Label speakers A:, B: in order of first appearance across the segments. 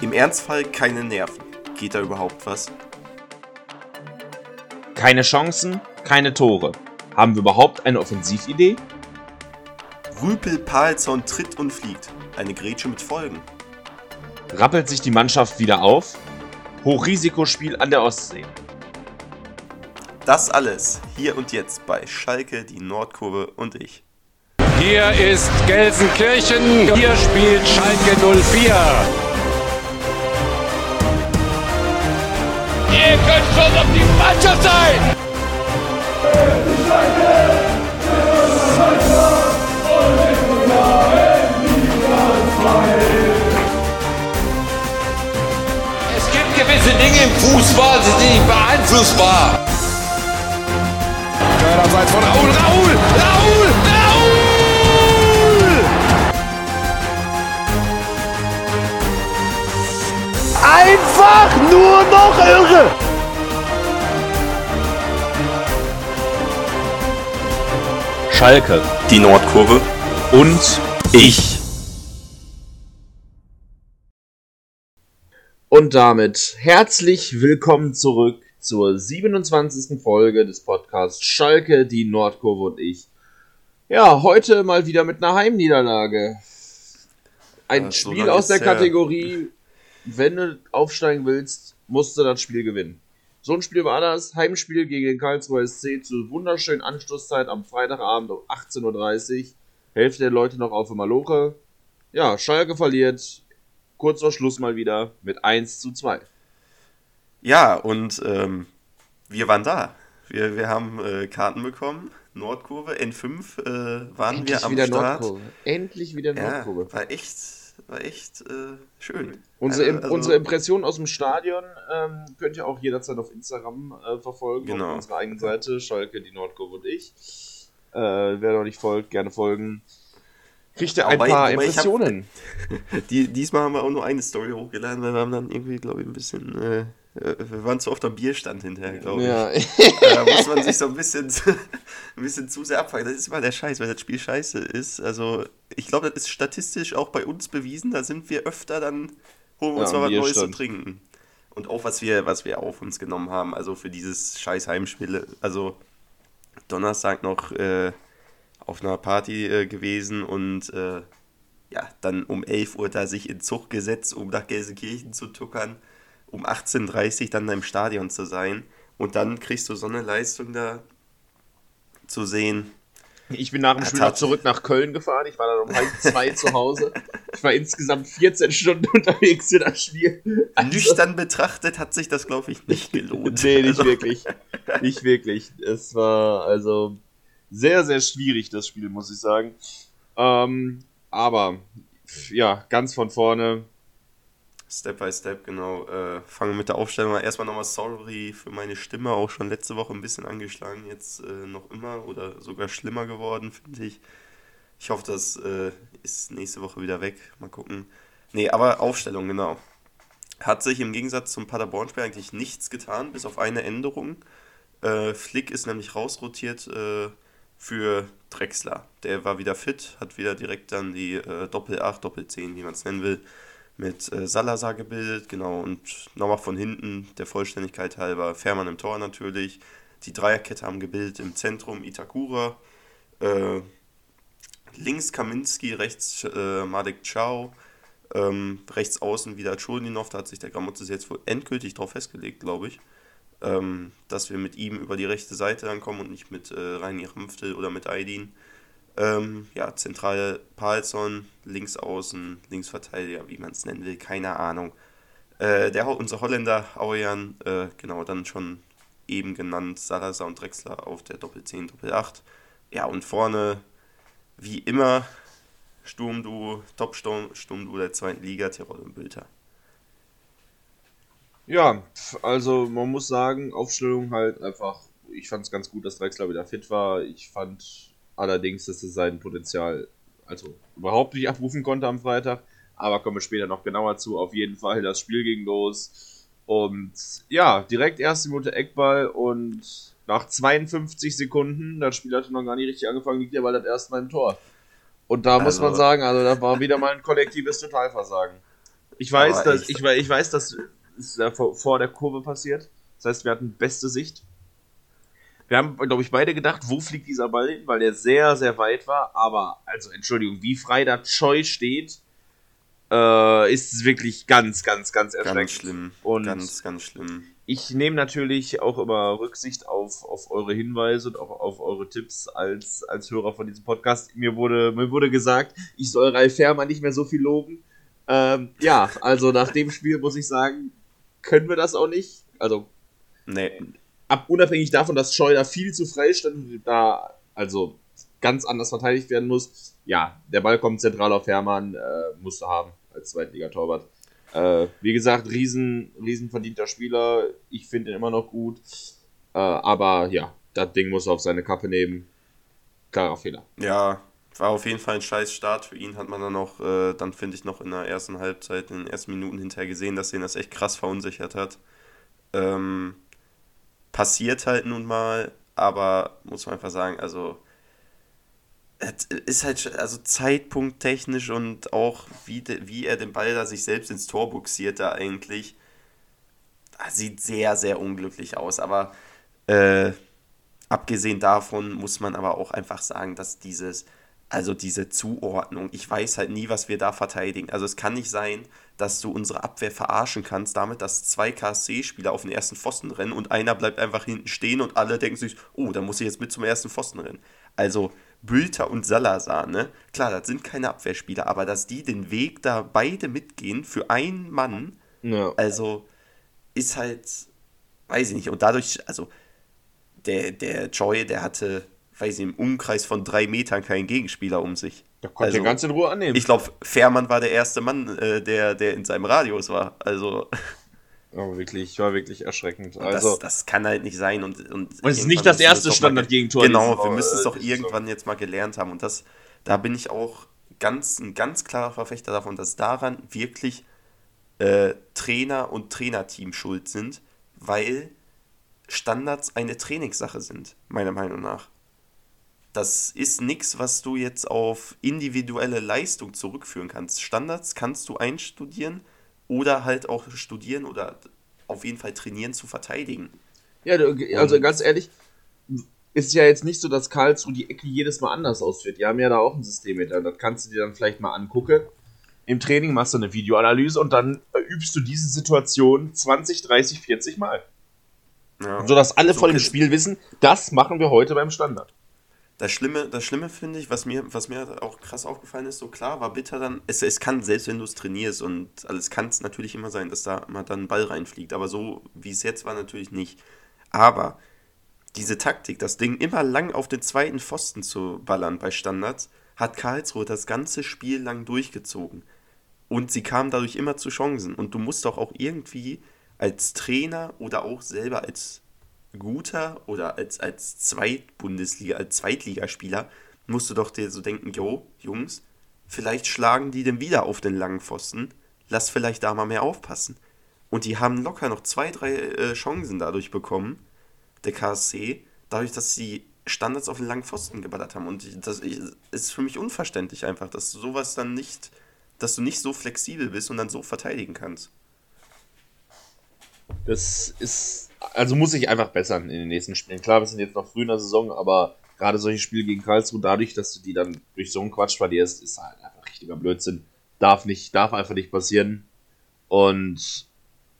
A: Im Ernstfall keine Nerven. Geht da überhaupt was?
B: Keine Chancen, keine Tore. Haben wir überhaupt eine Offensividee?
A: Rüpel Palzon tritt und fliegt. Eine Grätsche mit Folgen.
B: Rappelt sich die Mannschaft wieder auf? Hochrisikospiel an der Ostsee.
A: Das alles hier und jetzt bei Schalke, die Nordkurve und ich.
C: Hier ist Gelsenkirchen, hier spielt Schalke 04.
D: Ihr könnt schon auf die Mannschaft sein! Es gibt gewisse Dinge im Fußball, die sind nicht beeinflussbar.
C: Abseits von Raul, Raul,
E: Einfach nur noch irre!
B: Schalke
A: Die Nordkurve
B: und
A: ich.
B: Und damit herzlich willkommen zurück zur 27. Folge des Podcasts Schalke, die Nordkurve und ich. Ja, heute mal wieder mit einer Heimniederlage. Ein
A: Ja, so
B: Spiel aus der
A: her.
B: Kategorie, wenn du aufsteigen willst, musst du das Spiel gewinnen. So ein Spiel war das. Heimspiel gegen den Karlsruher SC zur wunderschönen Anstoßzeit am Freitagabend um 18.30 Uhr. Hälfte der Leute noch auf der Maloche. Ja, Schalke verliert. Kurz vor Schluss mal wieder mit 1 zu 2.
A: Ja, und ähm, wir waren da. Wir, wir haben äh, Karten bekommen. Nordkurve, N5 äh, waren wir am
B: wieder
A: Start.
B: Nordkurve. Endlich wieder
A: Ja,
B: Nordkurve.
A: war echt, war echt äh, schön.
B: Unsere,
A: Also- also-
B: unsere Impression aus dem Stadion ähm, könnt ihr auch jederzeit auf Instagram äh, verfolgen.
A: Genau.
B: Auf unserer eigenen Seite, Schalke, die Nordkurve und ich. Äh, wer noch nicht folgt, gerne folgen. Kriegt ihr ein
A: Wobei-
B: paar
A: ich hab-
B: Impressionen.
A: Die, diesmal haben wir auch nur eine Story hochgeladen, weil wir haben dann irgendwie, glaube ich, ein bisschen. Wir waren zu oft am Bierstand hinterher, glaube ich.
B: Ja.
A: Da muss man sich so ein bisschen, ein bisschen zu sehr abfangen. Das ist immer der Scheiß, weil das Spiel scheiße ist. Also, ich glaube, das ist statistisch auch bei uns bewiesen. Da sind wir öfter, dann holen wir uns
B: Ja,
A: mal was Neues zu trinken. Und auch was wir, was wir auf uns genommen haben, also für dieses scheiß Heimspiel. Also, Donnerstag noch äh, auf einer Party äh, gewesen und äh, ja, dann um 11 Uhr da sich in Zug gesetzt, um nach Gelsenkirchen zu tuckern, um 18.30 Uhr dann da im Stadion zu sein und dann kriegst du so eine Leistung da zu sehen.
B: Ich bin nach dem
A: Ja,
B: Spiel noch zurück nach Köln gefahren. Ich war dann um halb zwei zu Hause. Ich war insgesamt 14 Stunden unterwegs für das Spiel. Also-
A: Nüchtern betrachtet hat sich das, glaube ich, nicht gelohnt.
B: Nee, nicht
A: Also,
B: wirklich. Nicht wirklich. Es war also sehr, sehr schwierig, das Spiel, muss ich sagen. Ähm, aber, ja, ganz von vorne.
A: Step by Step, genau. Äh, fangen mit der Aufstellung an. Erstmal nochmal sorry für meine Stimme, auch schon letzte Woche ein bisschen angeschlagen, jetzt äh, noch immer oder sogar schlimmer geworden, finde ich. Ich hoffe, das äh, ist nächste Woche wieder weg. Mal gucken. Nee, aber Aufstellung, genau. Hat sich im Gegensatz zum Paderborn-Spiel eigentlich nichts getan, bis auf eine Änderung. Äh, Flick ist nämlich rausrotiert äh, für Drexler. Der war wieder fit, hat wieder direkt dann die äh, Doppel-8, Doppel-10, wie man es nennen will, mit äh, Salazar gebildet, genau, und nochmal von hinten, der Vollständigkeit halber, Fährmann im Tor natürlich. Die Dreierkette haben gebildet im Zentrum Itakura, äh, links Kaminski, rechts äh, Madek Chow, ähm, rechts außen wieder Chulninov, da hat sich der Gramozis jetzt wohl endgültig drauf festgelegt, glaube ich, ähm, dass wir mit ihm über die rechte Seite dann kommen und nicht mit äh, Reini Ramftel oder mit Aydin. Ähm, ja, zentral Palsson, links außen, Linksverteidiger, wie man es nennen will, keine Ahnung. Äh, der, unser Holländer, Aujan, äh, genau, dann schon eben genannt, Salazar und Drexler auf der Doppel-10, Doppel-8. Ja, und vorne, wie immer, Sturmduo, Top-Sturmduo der zweiten Liga, Tirol und Bülter.
B: Ja, also man muss sagen, Aufstellung halt einfach, ich fand es ganz gut, dass Drexler wieder fit war. Ich fand allerdings, dass er sein Potenzial also überhaupt nicht abrufen konnte am Freitag. Aber kommen wir später noch genauer zu. Auf jeden Fall, das Spiel ging los. Und ja, direkt erste Minute Eckball und nach 52 Sekunden, das Spiel hatte noch gar nicht richtig angefangen, liegt der Ball das erste Mal im Tor. Und da muss
A: Also-
B: man sagen, also da war wieder mal ein kollektives Totalversagen. Ich weiß, dass, ich, ich weiß, dass es vor, vor der Kurve passiert. Das heißt, wir hatten beste Sicht. Wir haben, glaube ich, beide gedacht, wo fliegt dieser Ball hin, weil der sehr, sehr weit war. Aber, also, Entschuldigung, wie frei da Choi steht, äh, ist wirklich ganz, ganz, ganz erschreckend.
A: Ganz schlimm.
B: Und
A: ganz, ganz schlimm.
B: ich nehme natürlich auch immer Rücksicht auf, auf eure Hinweise und auch auf eure Tipps als, als Hörer von diesem Podcast. Mir wurde, mir wurde gesagt, ich soll Ralf Fährmann nicht mehr so viel loben. Ähm, ja, also nach dem Spiel muss ich sagen, können wir das auch nicht. Also
A: Nee,
B: ab, unabhängig davon, dass Scheu da viel zu frei stand und da also ganz anders verteidigt werden muss. Ja, der Ball kommt zentral auf Hermann, äh, musste haben als Zweitligatorwart. Äh, wie gesagt, riesen, riesen verdienter Spieler. Ich finde ihn immer noch gut. Äh, aber ja, das Ding muss er auf seine Kappe nehmen. Klarer Fehler.
A: ja, war auf jeden Fall ein scheiß Start für ihn. Hat man dann auch, äh, dann finde ich noch in der ersten Halbzeit, in den ersten Minuten hinterher gesehen, dass ihn das echt krass verunsichert hat. Ähm, passiert halt nun mal, aber muss man einfach sagen, also ist halt also zeitpunkttechnisch und auch wie, de, wie er den Ball da sich selbst ins Tor buxiert da eigentlich sieht sehr sehr unglücklich aus. Aber äh, abgesehen davon muss man aber auch einfach sagen dass dieses also diese Zuordnung ich weiß halt nie was wir da verteidigen also es kann nicht sein dass du unsere Abwehr verarschen kannst damit dass zwei KSC-Spieler auf den ersten Pfosten rennen und einer bleibt einfach hinten stehen und alle denken sich oh da muss ich jetzt mit zum ersten Pfosten rennen also Bülter und Salazar, ne? Klar, das sind keine Abwehrspieler, aber dass die den Weg da beide mitgehen für einen Mann,
B: Ja.
A: also ist halt, weiß ich nicht. Und dadurch, also der, der Joy, der hatte, weiß ich, im Umkreis von drei Metern keinen Gegenspieler um sich.
B: Da konnte
A: Also,
B: er ganz in Ruhe annehmen.
A: Ich glaube, Fährmann war der erste Mann, äh, der, der in seinem Radius war. Also,
B: Aber wirklich, war wirklich erschreckend.
A: das,
B: Also,
A: das kann halt nicht sein. Und, und,
B: Und es ist nicht das erste Standardgegentor
A: Genau, wir müssen es doch irgendwann jetzt mal gelernt haben. Und das, da bin ich auch ganz, ein ganz klarer Verfechter davon, dass daran wirklich äh, Trainer und Trainerteam schuld sind, weil Standards eine Trainingssache sind, meiner Meinung nach. Das ist nichts, was du jetzt auf individuelle Leistung zurückführen kannst. Standards kannst du einstudieren oder halt auch studieren oder auf jeden Fall trainieren zu verteidigen.
B: Ja, also ganz ehrlich, ist ja jetzt nicht so, dass Karlsruhe die Ecke jedes Mal anders ausführt. Die haben ja da auch ein System mit. Das kannst du dir dann vielleicht mal angucken. Im Training machst du eine Videoanalyse und dann übst du diese Situation 20, 30, 40 Mal.
A: Ja.
B: Sodass alle
A: So
B: vor dem
A: ist-
B: Spiel wissen, das machen wir heute beim Standard.
A: Das Schlimme, das Schlimme finde ich, was mir, was mir auch krass aufgefallen ist, so klar war bitter dann, es, es kann, selbst wenn du es trainierst und alles kann es natürlich immer sein, dass da mal dann ein Ball reinfliegt, aber so wie es jetzt war, natürlich nicht. Aber diese Taktik, das Ding immer lang auf den zweiten Pfosten zu ballern bei Standards, hat Karlsruhe das ganze Spiel lang durchgezogen. Und sie kamen dadurch immer zu Chancen. Und du musst doch auch irgendwie als Trainer oder auch selber als guter oder als, als Zweitbundesliga, als Zweitligaspieler, musst du doch dir so denken, jo, Jungs, vielleicht schlagen die denn wieder auf den langen Pfosten, lass vielleicht da mal mehr aufpassen. Und die haben locker noch zwei, drei äh, Chancen dadurch bekommen, der KSC, dadurch, dass sie Standards auf den langen Pfosten geballert haben. Und das ist für mich unverständlich einfach, dass du sowas dann nicht, dass du nicht so flexibel bist und dann so verteidigen kannst.
B: Das ist, also muss ich einfach bessern in den nächsten Spielen. Klar, wir sind jetzt noch früh in der Saison, aber gerade solche Spiele gegen Karlsruhe, dadurch, dass du die dann durch so einen Quatsch verlierst, ist halt einfach richtiger Blödsinn. Darf nicht, darf einfach nicht passieren. Und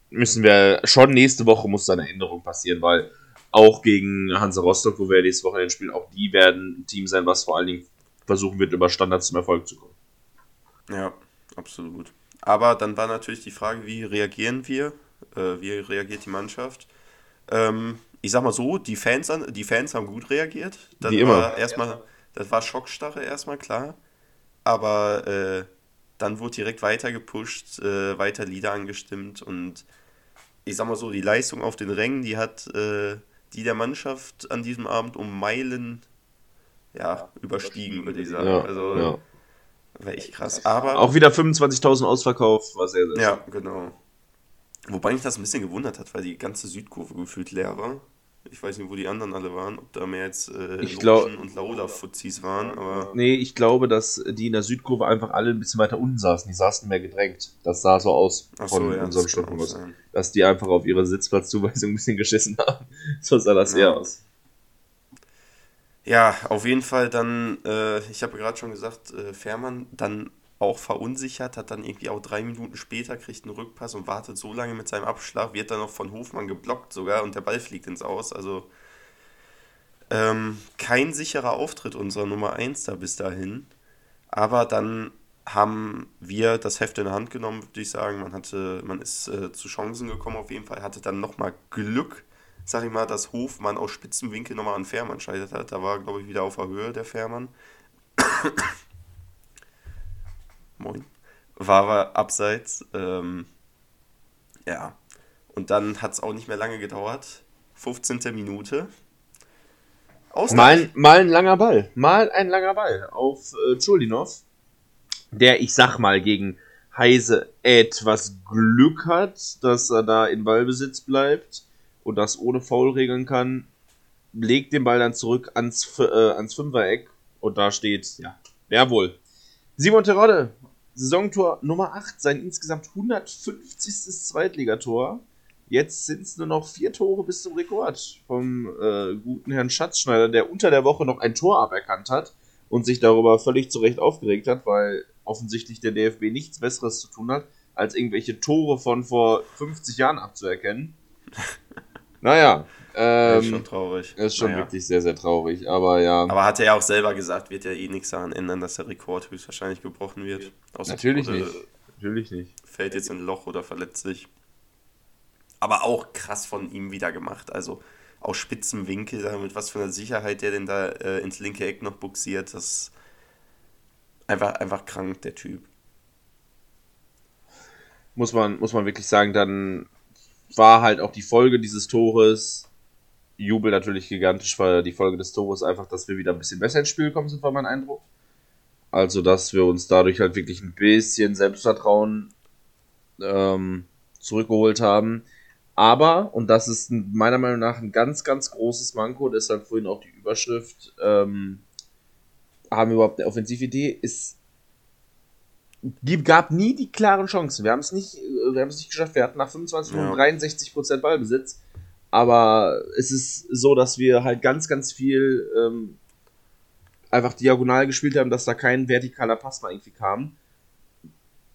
B: müssen wir, schon nächste Woche muss da eine Änderung passieren, weil auch gegen Hansa Rostock, wo wir nächste Woche spielen, auch die werden ein Team sein, was vor allen Dingen versuchen wird, über Standards zum Erfolg zu kommen.
A: Ja, absolut. Aber dann war natürlich die Frage, wie reagieren wir? Äh, wie reagiert die Mannschaft? Ähm, ich sag mal so, die Fans, an, die Fans haben gut reagiert. Das
B: Wie immer.
A: War erstmal, das war Schockstarre erstmal, klar. Aber äh, dann wurde direkt weiter gepusht, äh, weiter Lieder angestimmt und ich sag mal so, die Leistung auf den Rängen, die hat äh, die der Mannschaft an diesem Abend um Meilen ja, überstiegen, würde ich sagen.
B: Ja,
A: also
B: ja.
A: war echt krass. Aber
B: Auch wieder 25.000 Ausverkauf, war sehr, sehr
A: ja, genau. Wobei mich das ein bisschen gewundert hat, weil die ganze Südkurve gefühlt leer war. Ich weiß nicht, wo die anderen alle waren, ob da mehr jetzt äh,
B: Ich glaub-
A: und Laola-Fuzis waren, aber
B: Nee, ich glaube, dass die in der Südkurve einfach alle ein bisschen weiter unten saßen. Die saßen mehr gedrängt. Das sah so aus
A: Ach
B: von
A: so, ja,
B: unserem
A: sein.
B: Dass die einfach auf ihre Sitzplatzzuweisung ein bisschen geschissen haben. So sah das
A: Ja.
B: eher aus.
A: Ja, auf jeden Fall dann, äh, ich habe gerade schon gesagt, äh, Fährmann dann auch verunsichert, hat dann irgendwie auch drei Minuten später, kriegt einen Rückpass und wartet so lange mit seinem Abschlag, wird dann noch von Hofmann geblockt sogar und der Ball fliegt ins Aus. Also ähm, kein sicherer Auftritt unserer Nummer 1 da bis dahin. Aber dann haben wir das Heft in der Hand genommen, würde ich sagen. Man hatte, man ist äh, zu Chancen gekommen auf jeden Fall, hatte dann nochmal Glück, sag ich mal, dass Hofmann aus spitzem Winkel nochmal an Fährmann scheitert hat. Da war, glaube ich, wieder auf der Höhe der Fährmann. Moin. War aber abseits. Ähm, ja. Und dann hat es auch nicht mehr lange gedauert. 15. Minute.
B: Mal, mal ein langer Ball. Mal ein langer Ball auf äh, Chulinov. Der, ich sag mal, gegen Heise etwas Glück hat, dass er da in Ballbesitz bleibt und das ohne Foul regeln kann. Legt den Ball dann zurück ans, äh, ans Fünfereck und da steht, ja, jawohl. Simon Terodde, Saisontor Nummer 8, sein insgesamt 150. Zweitligator. Jetzt sind es nur noch vier Tore bis zum Rekord vom äh, guten Herrn Schatzschneider, der unter der Woche noch ein Tor aberkannt hat und sich darüber völlig zu Recht aufgeregt hat, weil offensichtlich der DFB nichts Besseres zu tun hat, als irgendwelche Tore von vor 50 Jahren abzuerkennen. naja, Ähm,
A: ist schon traurig.
B: ist schon
A: Naja.
B: wirklich sehr, sehr traurig, aber ja.
A: Aber hat er ja auch selber gesagt, wird ja eh nichts daran ändern, dass der Rekord höchstwahrscheinlich gebrochen wird. Außer
B: Natürlich nicht. Natürlich nicht.
A: Fällt jetzt in ein Loch oder verletzt sich. Aber auch krass von ihm wieder gemacht. Also aus spitzem Winkel, mit was für einer Sicherheit der denn da äh, ins linke Eck noch buxiert. Das ist einfach, einfach krank, der Typ.
B: muss man, muss man wirklich sagen, dann war halt auch die Folge dieses Tores, Jubel natürlich gigantisch, weil die Folge des Tores einfach, dass wir wieder ein bisschen besser ins Spiel gekommen sind, war mein Eindruck. Also, dass wir uns dadurch halt wirklich ein bisschen Selbstvertrauen ähm, zurückgeholt haben. Aber, und das ist ein- meiner Meinung nach ein ganz, ganz großes Manko, deshalb vorhin auch die Überschrift, ähm, haben wir überhaupt eine Offensividee, ist gab nie die klaren Chancen. Wir haben es nicht, äh, wir haben es nicht geschafft. Wir hatten nach 25 Minuten
A: Ja.
B: 63% Ballbesitz. Aber es ist so, dass wir halt ganz, ganz viel ähm, einfach diagonal gespielt haben, dass da kein vertikaler Pass mal irgendwie kam.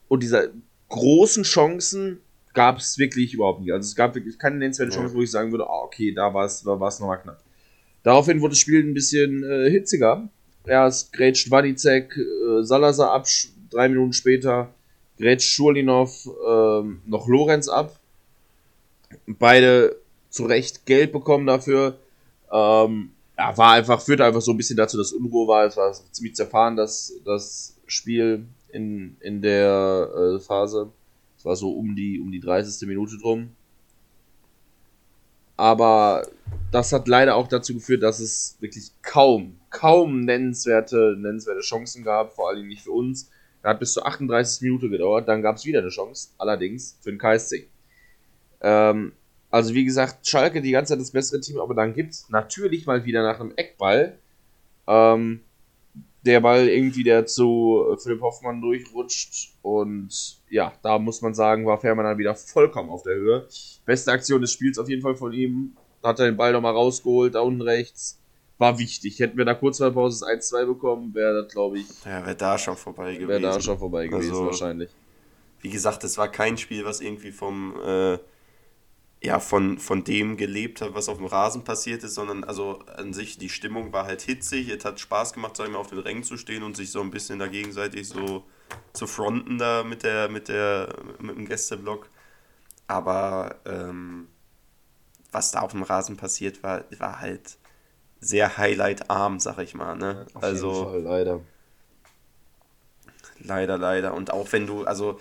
B: Und diese großen Chancen gab es wirklich überhaupt nicht. Also es gab wirklich keine nennenswerte. Chance, wo ich sagen würde, ah, okay, da war es da war's nochmal knapp. Daraufhin wurde das Spiel ein bisschen äh, hitziger. Erst grätscht Wadizek äh, Salazar ab, drei Minuten später grätscht Schurlinov ähm, noch Lorenz ab. Beide zu Recht Geld bekommen dafür. Ähm, ja, war einfach, führte einfach so ein bisschen dazu, dass Unruhe war. Es war ziemlich zerfahren, das, das Spiel in, in der äh, Phase. Es war so um die, um die 30. Minute drum. Aber das hat leider auch dazu geführt, dass es wirklich kaum, kaum nennenswerte, nennenswerte Chancen gab, vor allem nicht für uns. Da hat bis zur 38. Minute gedauert, dann gab es wieder eine Chance, allerdings für den KSC. Ähm, also wie gesagt, Schalke die ganze Zeit das bessere Team, aber dann gibt es natürlich mal wieder nach einem Eckball ähm, der Ball irgendwie, der zu Philipp Hoffmann durchrutscht und ja, da muss man sagen, war Fährmann dann wieder vollkommen auf der Höhe. Beste Aktion des Spiels auf jeden Fall von ihm. Da hat er den Ball nochmal rausgeholt, da unten rechts. War wichtig. Hätten wir da kurz vor der Pause das 1-2 bekommen, wäre das, glaube ich,
A: Ja, wäre da schon vorbei gewesen.
B: wäre da schon vorbei gewesen
A: Also,
B: wahrscheinlich.
A: Wie gesagt, es war kein Spiel, was irgendwie vom, äh, ja, von, von dem gelebt hat, was auf dem Rasen passiert ist, sondern also an sich, die Stimmung war halt hitzig. Es hat Spaß gemacht, sag ich mal, auf den Rängen zu stehen und sich so ein bisschen da gegenseitig so zu fronten da mit der, mit der, mit dem Gästeblock. Aber ähm, was da auf dem Rasen passiert war, war halt sehr highlightarm, sag ich mal. Ne?
B: Auf
A: also
B: jeden Fall, leider.
A: Leider, leider. Und auch wenn du, also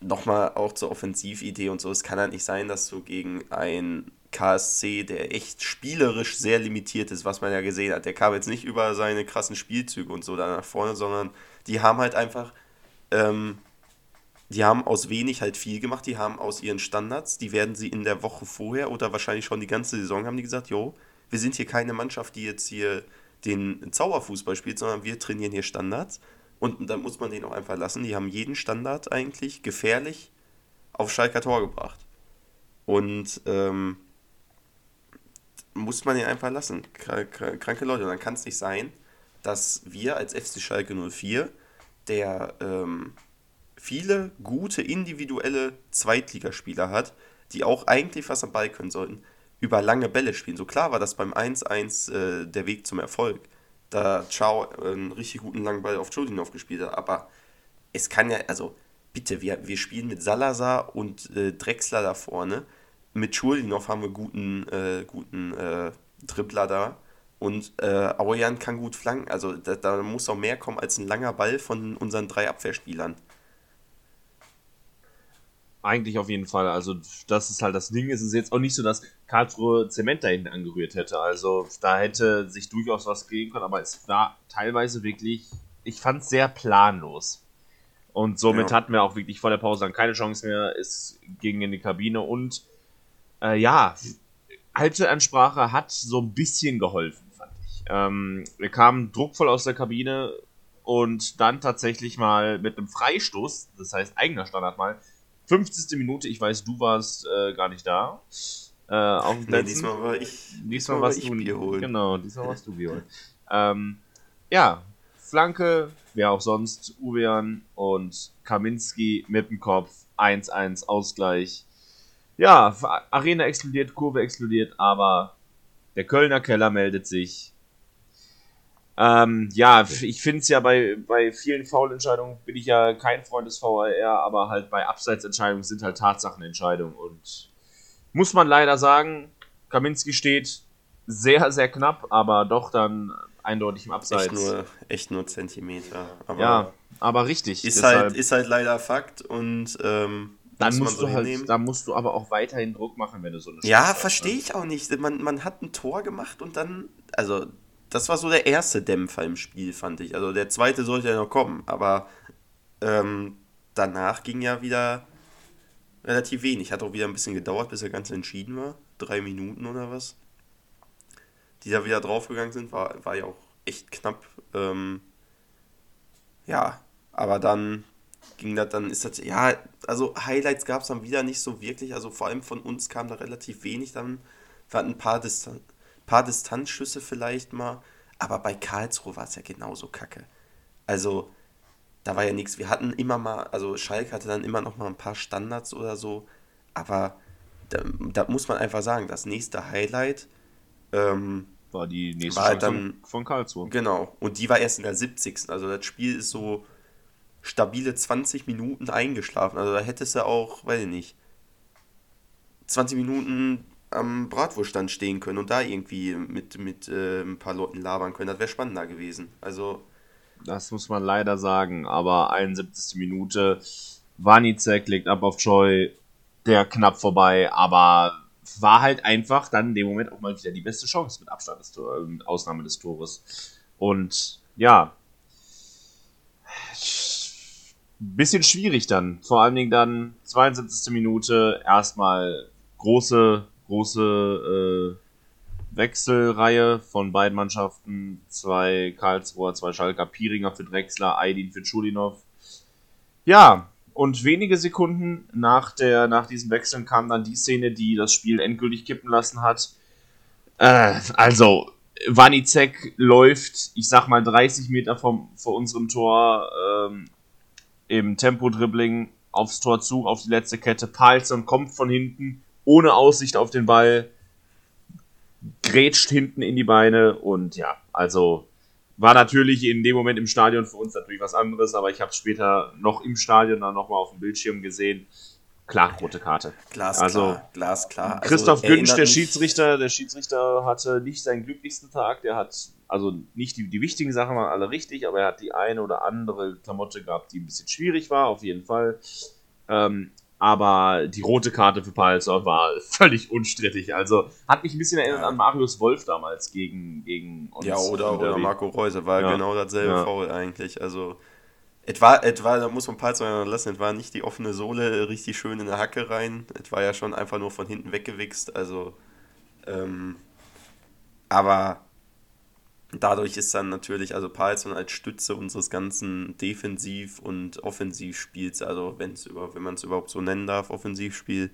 A: nochmal auch zur Offensividee und so, es kann halt nicht sein, dass du gegen ein KSC, der echt spielerisch sehr limitiert ist, was man ja gesehen hat, der kam jetzt nicht über seine krassen Spielzüge und so da nach vorne, sondern die haben halt einfach ähm, die haben aus wenig halt viel gemacht, die haben aus ihren Standards, die werden sie in der Woche vorher oder wahrscheinlich schon die ganze Saison haben die gesagt, jo, wir sind hier keine Mannschaft, die jetzt hier den Zauberfußball spielt, sondern wir trainieren hier Standards und dann muss man den auch einfach lassen. Die haben jeden Standard eigentlich gefährlich auf Schalker Tor gebracht. Und ähm, muss man den einfach lassen. Kranke Leute. Und dann kann es nicht sein, dass wir als FC Schalke 04, der ähm, viele gute individuelle Zweitligaspieler hat, die auch eigentlich was am Ball können sollten, über lange Bälle spielen. So klar war das beim 1-1 äh, der Weg zum Erfolg. Da Ciao einen richtig guten langen Ball auf Chodinov gespielt hat. Aber es kann ja, also bitte, wir, wir spielen mit Salazar und äh, Drexler da vorne. Mit Chodinov haben wir guten, äh, guten äh, Dribbler da. Und äh, Aujan kann gut flanken. Also da, da muss auch mehr kommen als ein langer Ball von unseren drei Abwehrspielern.
B: Eigentlich auf jeden Fall. Also, das ist halt das Ding. Es ist jetzt auch nicht so, dass Karlsruhe Zement da hinten angerührt hätte. Also, da hätte sich durchaus was gehen können, aber es war teilweise wirklich, ich fand es sehr planlos. Und somit ja. hatten wir auch wirklich vor der Pause dann keine Chance mehr. Es ging in die Kabine und äh, ja, Halbzeitansprache hat so ein bisschen geholfen, fand ich. Ähm, wir kamen druckvoll aus der Kabine und dann tatsächlich mal mit einem Freistoß, das heißt eigener Standard mal, 50. Minute, ich weiß, du warst äh, gar nicht da.
A: Äh, auf dem nee, diesmal war ich.
B: Diesmal warst du Bier. Genau, diesmal warst du Bier ähm, ja, Flanke, wer auch sonst, Uwean und Kaminski mit dem Kopf, 1-1 Ausgleich. Ja, Arena explodiert, Kurve explodiert, aber der Kölner Keller meldet sich. Ähm, ja, ich finde es ja bei, bei vielen Foulentscheidungen bin ich ja kein Freund des VAR, aber halt bei Abseitsentscheidungen sind halt Tatsachenentscheidungen und muss man leider sagen, Kaminski steht sehr, sehr knapp, aber doch dann eindeutig im Abseits.
A: Echt nur, echt nur Zentimeter.
B: Aber ja, aber richtig.
A: Ist, halt, ist halt leider Fakt und ähm,
B: dann musst so du halt, da musst du aber auch weiterhin Druck machen, wenn du so eine
A: Ja, verstehe ich auch nicht. Man, man hat ein Tor gemacht und dann, also das war so der erste Dämpfer im Spiel, fand ich. Also der zweite sollte ja noch kommen, aber ähm, danach ging ja wieder relativ wenig. Hat auch wieder ein bisschen gedauert, bis er ganz entschieden war. Drei Minuten oder was. Die da wieder draufgegangen sind, war, war ja auch echt knapp. Ähm, ja, aber dann ging das, dann ist das, ja, also Highlights gab es dann wieder nicht so wirklich. Also vor allem von uns kam da relativ wenig dann. Wir hatten ein paar Distanz paar Distanzschüsse vielleicht mal, aber bei Karlsruhe war es ja genauso kacke. Also, da war ja nichts. Wir hatten immer mal, also Schalke hatte dann immer noch mal ein paar Standards oder so, aber da, da muss man einfach sagen, das nächste Highlight ähm,
B: war die nächste war
A: dann,
B: von Karlsruhe.
A: Genau, und die war erst in der 70. Also das Spiel ist so stabile 20 Minuten eingeschlafen. Also da hättest du auch, weiß ich nicht, 20 Minuten am Bratwurststand stehen können und da irgendwie mit, mit äh, ein paar Leuten labern können. Das wäre spannender gewesen. Also.
B: Das muss man leider sagen, aber 71. Minute, Wanizek legt ab auf Choi, der knapp vorbei, aber war halt einfach dann in dem Moment auch mal wieder die beste Chance mit Abstand des Tor, mit Ausnahme des Tores. Und ja, bisschen schwierig dann. Vor allen Dingen dann 72. Minute erstmal große große äh, Wechselreihe von beiden Mannschaften. Zwei Karlsruher, zwei Schalker, Piringer für Drexler, Aydin für Schulinov. Ja, und wenige Sekunden nach, der, nach diesem Wechseln kam dann die Szene, die das Spiel endgültig kippen lassen hat. Äh, also, Wanizek läuft, ich sag mal, 30 Meter vom, vor unserem Tor ähm, im Tempo-Dribbling aufs Tor zu, auf die letzte Kette. Palsson kommt von hinten, ohne Aussicht auf den Ball, grätscht hinten in die Beine und ja, also war natürlich in dem Moment im Stadion für uns natürlich was anderes, aber ich habe es später noch im Stadion dann nochmal auf dem Bildschirm gesehen. Klar, rote Karte.
A: Glasklar, also, glasklar.
B: Also, Christoph Günsch, der Schiedsrichter, der Schiedsrichter hatte nicht seinen glücklichsten Tag. Der hat, also nicht die, die wichtigen Sachen waren alle richtig, aber er hat die eine oder andere Klamotte gehabt, die ein bisschen schwierig war, auf jeden Fall. Ähm, aber die rote Karte für Palsor war völlig unstrittig. Also hat mich ein bisschen erinnert ja. an Marius Wolf damals gegen, gegen
A: uns. Ja, oder, oder Marco Reuse, war ja. genau dasselbe ja. Foul eigentlich. Also etwa, etwa, da muss man Palzmeier lassen, es war nicht die offene Sohle richtig schön in der Hacke rein. Es war ja schon einfach nur von hinten weggewichst. Also, ähm, aber dadurch ist dann natürlich, also Palzmann als Stütze unseres ganzen Defensiv- und Offensivspiels, also wenn's über, wenn man es überhaupt so nennen darf, Offensivspiel,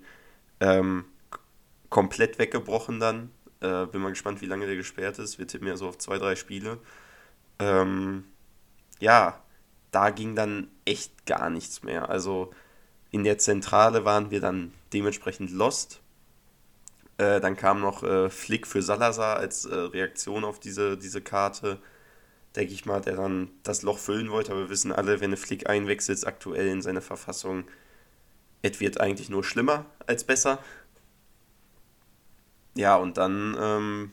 A: ähm, komplett weggebrochen dann. Äh, bin mal gespannt, wie lange der gesperrt ist. Wir tippen ja so auf zwei, drei Spiele. Ähm, ja, da ging dann echt gar nichts mehr. Also in der Zentrale waren wir dann dementsprechend lost. Äh, dann kam noch äh, Flick für Salazar als äh, Reaktion auf diese, diese Karte. Denke ich mal, der dann das Loch füllen wollte. Aber wir wissen alle, wenn eine Flick einwechselt, aktuell in seiner Verfassung, es wird eigentlich nur schlimmer als besser. Ja, und dann ähm,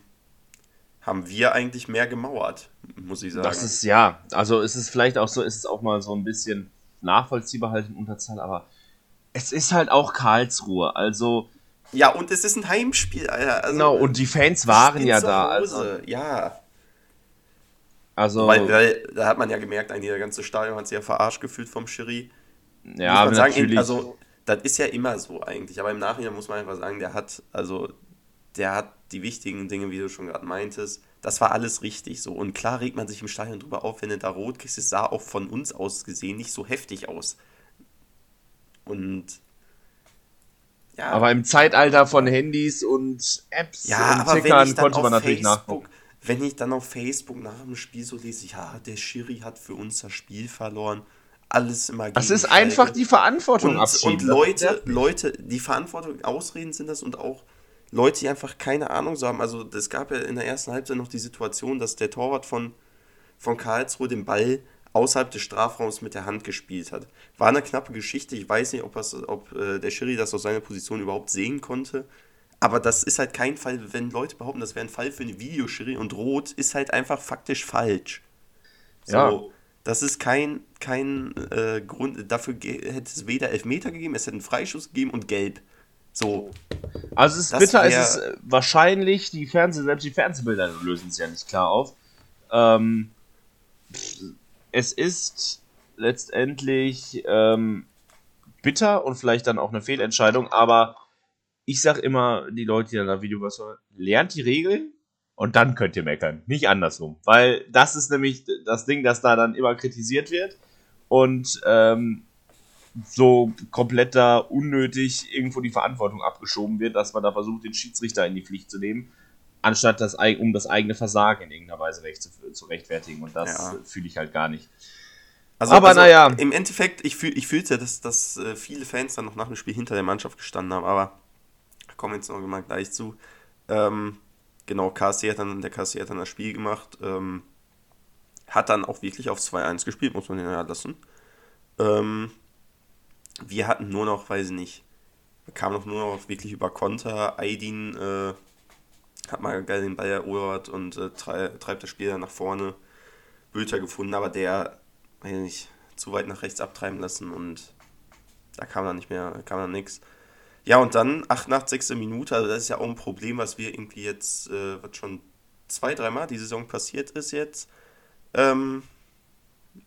A: haben wir eigentlich mehr gemauert, muss ich sagen.
B: Das ist ja, also es ist vielleicht auch so, es ist auch mal so ein bisschen nachvollziehbar halt in Unterzahl, aber es ist halt auch Karlsruhe, also
A: ja, und es ist ein Heimspiel, Alter. Also,
B: genau, und die Fans waren ja da, also,
A: ja.
B: also
A: Weil, weil, da hat man ja gemerkt, eigentlich der ganze Stadion hat sich ja verarscht gefühlt vom Schiri.
B: ja,
A: muss man sagen,
B: natürlich.
A: also das ist ja immer so eigentlich, aber im Nachhinein muss man einfach sagen, der hat, also der hat die wichtigen Dinge, wie du schon gerade meintest, das war alles richtig so. Und klar regt man sich im Stadion drüber auf, wenn du da rot kriegst, es sah auch von uns aus gesehen nicht so heftig aus. Und ja,
B: aber im Zeitalter von Handys und Apps
A: ja,
B: und Tickern konnte man natürlich
A: Facebook,
B: nachgucken.
A: wenn ich dann auf Facebook nach dem Spiel so lese, ja, der Schiri hat für uns das Spiel verloren, alles immer
B: Das ist einfach die Verantwortung
A: und,
B: abschieben.
A: und Leute, Leute, die Verantwortung, Ausreden sind das und auch Leute, die einfach keine Ahnung so haben. Also es gab ja in der ersten Halbzeit noch die Situation, dass der Torwart von, von Karlsruhe den Ball außerhalb des Strafraums mit der Hand gespielt hat. War eine knappe Geschichte. Ich weiß nicht, ob, das, ob äh, der Schiri das aus seiner Position überhaupt sehen konnte. Aber das ist halt kein Fall, wenn Leute behaupten, das wäre ein Fall für eine Videoschiri und Rot ist halt einfach faktisch falsch. So,
B: Ja.
A: das ist kein, kein äh, Grund. Dafür hätte es weder Elfmeter gegeben, es hätte einen Freischuss gegeben und Gelb. So,
B: Also es ist bitter, es ist äh, wahrscheinlich, die Fernseh, selbst die Fernsehbilder lösen es ja nicht klar auf. Ähm, es ist letztendlich ähm, bitter und vielleicht dann auch eine Fehlentscheidung, aber ich sag immer, die Leute, die dann da Video was hören, lernt die Regeln und dann könnt ihr meckern. Nicht andersrum. Weil das ist nämlich das Ding, das da dann immer kritisiert wird und ähm, so komplett da unnötig irgendwo die Verantwortung abgeschoben wird, dass man da versucht, den Schiedsrichter in die Pflicht zu nehmen, anstatt das, um das eigene Versagen in irgendeiner Weise recht zu, zu rechtfertigen. Und das
A: Ja.
B: fühle ich halt gar nicht.
A: Also,
B: Aber
A: also
B: naja.
A: Im Endeffekt, ich, fühl, ich fühlte, dass, dass äh, viele Fans dann noch nach dem Spiel hinter der Mannschaft gestanden haben, aber da kommen wir jetzt noch mal gleich zu. Ähm, genau, KSC hat dann, der KSC hat dann das Spiel gemacht, ähm, hat dann auch wirklich auf 2-1 gespielt, muss man den ja lassen. Ähm, wir hatten nur noch, weiß ich nicht, wir kamen noch nur noch wirklich über Konter. Aydin äh, hat mal geil den Ball erobert und äh, trei treibt das Spiel dann nach vorne. Bülter gefunden, aber der, weiß ich nicht, zu weit nach rechts abtreiben lassen und da kam dann nicht mehr, kam dann nichts. Ja, und dann 88. Minute, also das ist ja auch ein Problem, was wir irgendwie jetzt, äh, was schon zwei, dreimal die Saison passiert ist jetzt. Ähm,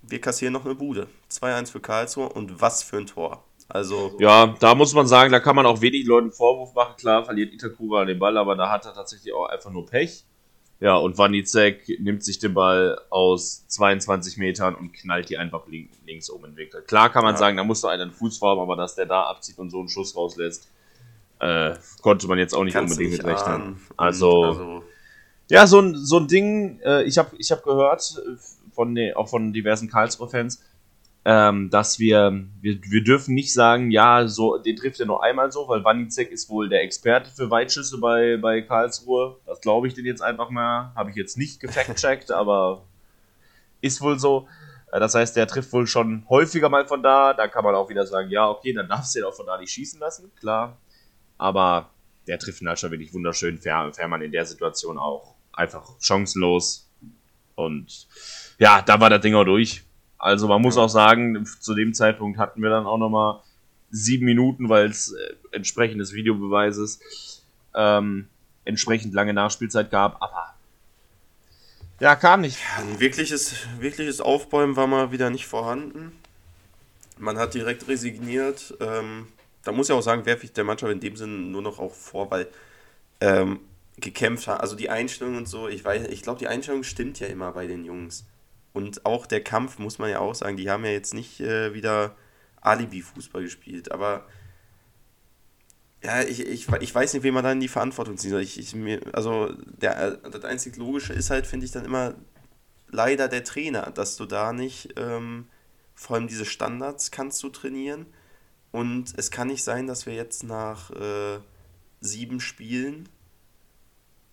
A: wir kassieren noch eine Bude. 2-1 für Karlsruhe und was für ein Tor. Also,
B: Ja, da muss man sagen, da kann man auch wenig Leuten Vorwurf machen. Klar, verliert Itakura den Ball, aber da hat er tatsächlich auch einfach nur Pech. Ja, und Wanizek nimmt sich den Ball aus 22 Metern und knallt die einfach link, links oben in den Winkel. Klar kann man
A: Ja.
B: sagen, da musst du einen Fuß haben, aber dass der da abzieht und so einen Schuss rauslässt, äh, konnte man jetzt auch nicht
A: kannst
B: unbedingt
A: nicht
B: rechnen. Also,
A: also
B: ja, so ein, so ein Ding, äh, ich habe ich hab gehört, äh, von den, auch von diversen Karlsruhe-Fans, ähm, dass wir, wir, wir dürfen nicht sagen, ja, so, den trifft er nur einmal so, weil Wanizek ist wohl der Experte für Weitschüsse bei, bei Karlsruhe. Das glaube ich den jetzt einfach mal. Habe ich jetzt nicht gefact-checkt, aber ist wohl so. Äh, Das heißt, der trifft wohl schon häufiger mal von da. Da kann man auch wieder sagen, ja, okay, dann darfst du den auch von da nicht schießen lassen, klar. Aber der trifft ihn halt schon wirklich wunderschön. Fährmann in der Situation auch einfach chancenlos. Und ja, da war das Ding auch durch. Also man muss auch sagen, zu dem Zeitpunkt hatten wir dann auch nochmal sieben Minuten, weil es äh, entsprechend des Videobeweises ähm, entsprechend lange Nachspielzeit gab. Aber ja, kam nicht.
A: ein wirkliches, wirkliches Aufbäumen war mal wieder nicht vorhanden. Man hat direkt resigniert. Ähm, da muss ich auch sagen, werfe ich der Mannschaft in dem Sinne nur noch auch vor, weil ähm, gekämpft hat. Also die Einstellung und so, ich weiß, ich glaube, die Einstellung stimmt ja immer bei den Jungs. Und auch der Kampf, muss man ja auch sagen, die haben ja jetzt nicht äh, wieder Alibi-Fußball gespielt, aber ja, ich, ich, ich weiß nicht, wem man da in die Verantwortung ziehen soll. Ich, ich, mir, also der, das einzig Logische ist halt, finde ich, dann immer leider der Trainer, dass du da nicht, ähm, vor allem diese Standards kannst du trainieren. Und es kann nicht sein, dass wir jetzt nach äh, sieben Spielen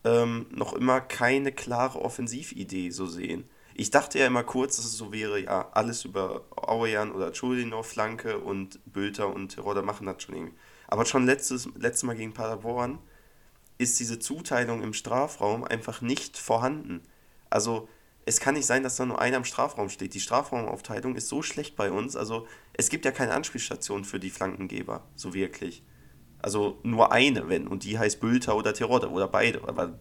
A: ähm, noch immer keine klare Offensividee so sehen. Ich dachte ja immer kurz, dass es so wäre, ja, alles über Auejan oder Chulinov Flanke und Bülter und Terodde machen das schon irgendwie. Aber schon letztes, letztes Mal gegen Paderborn ist diese Zuteilung im Strafraum einfach nicht vorhanden. Also es kann nicht sein, dass da nur einer im Strafraum steht. Die Strafraumaufteilung ist so schlecht bei uns. Also es gibt ja keine Anspielstation für die Flankengeber, so wirklich. Also nur eine, wenn. Und die heißt Bülter oder Terodde oder beide. Aber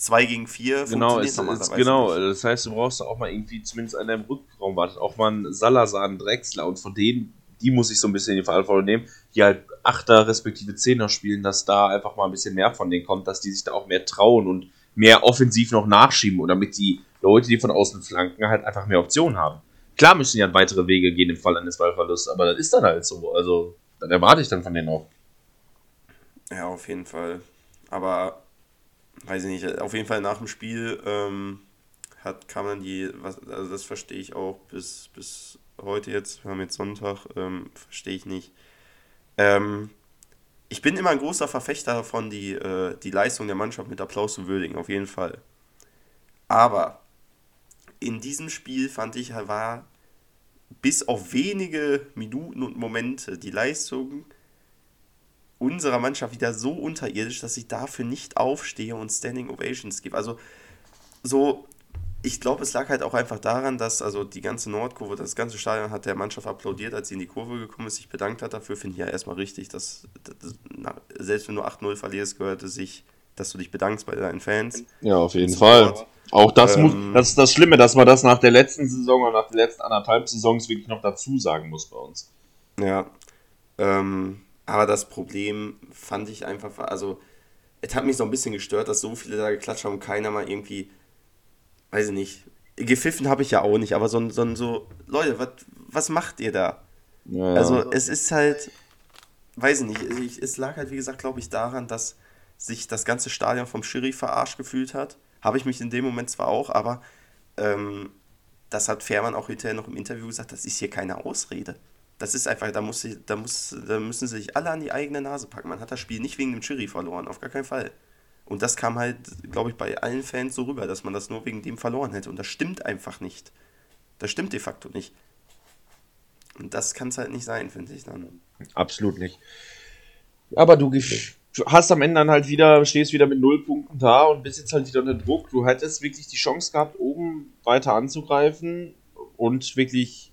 A: zwei gegen vier
B: genau, es, es, genau. Nicht. Das heißt, du brauchst auch mal irgendwie zumindest einer im Rückraum wartet. Auch mal einen Salazar, einen Drechsler. Und von denen, die muss ich so ein bisschen in die Verantwortung nehmen, die halt Achter respektive Zehner spielen, dass da einfach mal ein bisschen mehr von denen kommt, dass die sich da auch mehr trauen und mehr offensiv noch nachschieben und damit die Leute, die von außen flanken, halt einfach mehr Optionen haben. Klar müssen ja weitere Wege gehen im Fall eines Ballverlusts, aber das ist dann halt so. Also, das erwarte ich dann von denen auch.
A: Ja, auf jeden Fall. Aber, weiß ich nicht, auf jeden Fall nach dem Spiel ähm, hat, kann man die, was, also das verstehe ich auch bis, bis heute jetzt, wir haben jetzt Sonntag, ähm, verstehe ich nicht. Ähm, ich bin immer ein großer Verfechter davon, die, äh, die Leistung der Mannschaft mit Applaus zu würdigen, auf jeden Fall. Aber in diesem Spiel fand ich, war bis auf wenige Minuten und Momente die Leistung unserer Mannschaft wieder so unterirdisch, dass ich dafür nicht aufstehe und Standing Ovations gebe. Also so, ich glaube, es lag halt auch einfach daran, dass also die ganze Nordkurve, das ganze Stadion hat der Mannschaft applaudiert, als sie in die Kurve gekommen ist, sich bedankt hat dafür. Finde ich ja erstmal richtig, dass, dass na, selbst wenn du 8-0 verlierst, gehörte sich, dass du dich bedankst bei deinen Fans.
B: Ja, auf jeden Fall. Auch das ähm, muss, das ist das Schlimme, dass man das nach der letzten Saison oder nach den letzten anderthalb Saisons wirklich noch dazu sagen muss bei uns.
A: Ja. Ähm, aber das Problem fand ich einfach, also es hat mich so ein bisschen gestört, dass so viele da geklatscht haben und keiner mal irgendwie, weiß ich nicht, gepfiffen habe ich ja auch nicht, aber so, so, so Leute, wat, was macht ihr da? Ja, also es ist halt, weiß ich nicht, ich, es lag halt wie gesagt, glaube ich, daran, dass sich das ganze Stadion vom Schiri verarscht gefühlt hat. Habe ich mich in dem Moment zwar auch, aber ähm, das hat Fährmann auch hinterher noch im Interview gesagt, das ist hier keine Ausrede. Das ist einfach, da, muss, da, muss, da müssen sie sich alle an die eigene Nase packen. Man hat das Spiel nicht wegen dem Chiri verloren, auf gar keinen Fall. Und das kam halt, glaube ich, bei allen Fans so rüber, dass man das nur wegen dem verloren hätte. Und das stimmt einfach nicht. Das stimmt de facto nicht. Und das kann es halt nicht sein, finde ich dann.
B: Absolut nicht. Aber du, du hast am Ende dann halt wieder, stehst wieder mit null Punkten da und bist jetzt halt wieder unter Druck. Du hättest wirklich die Chance gehabt, oben weiter anzugreifen und wirklich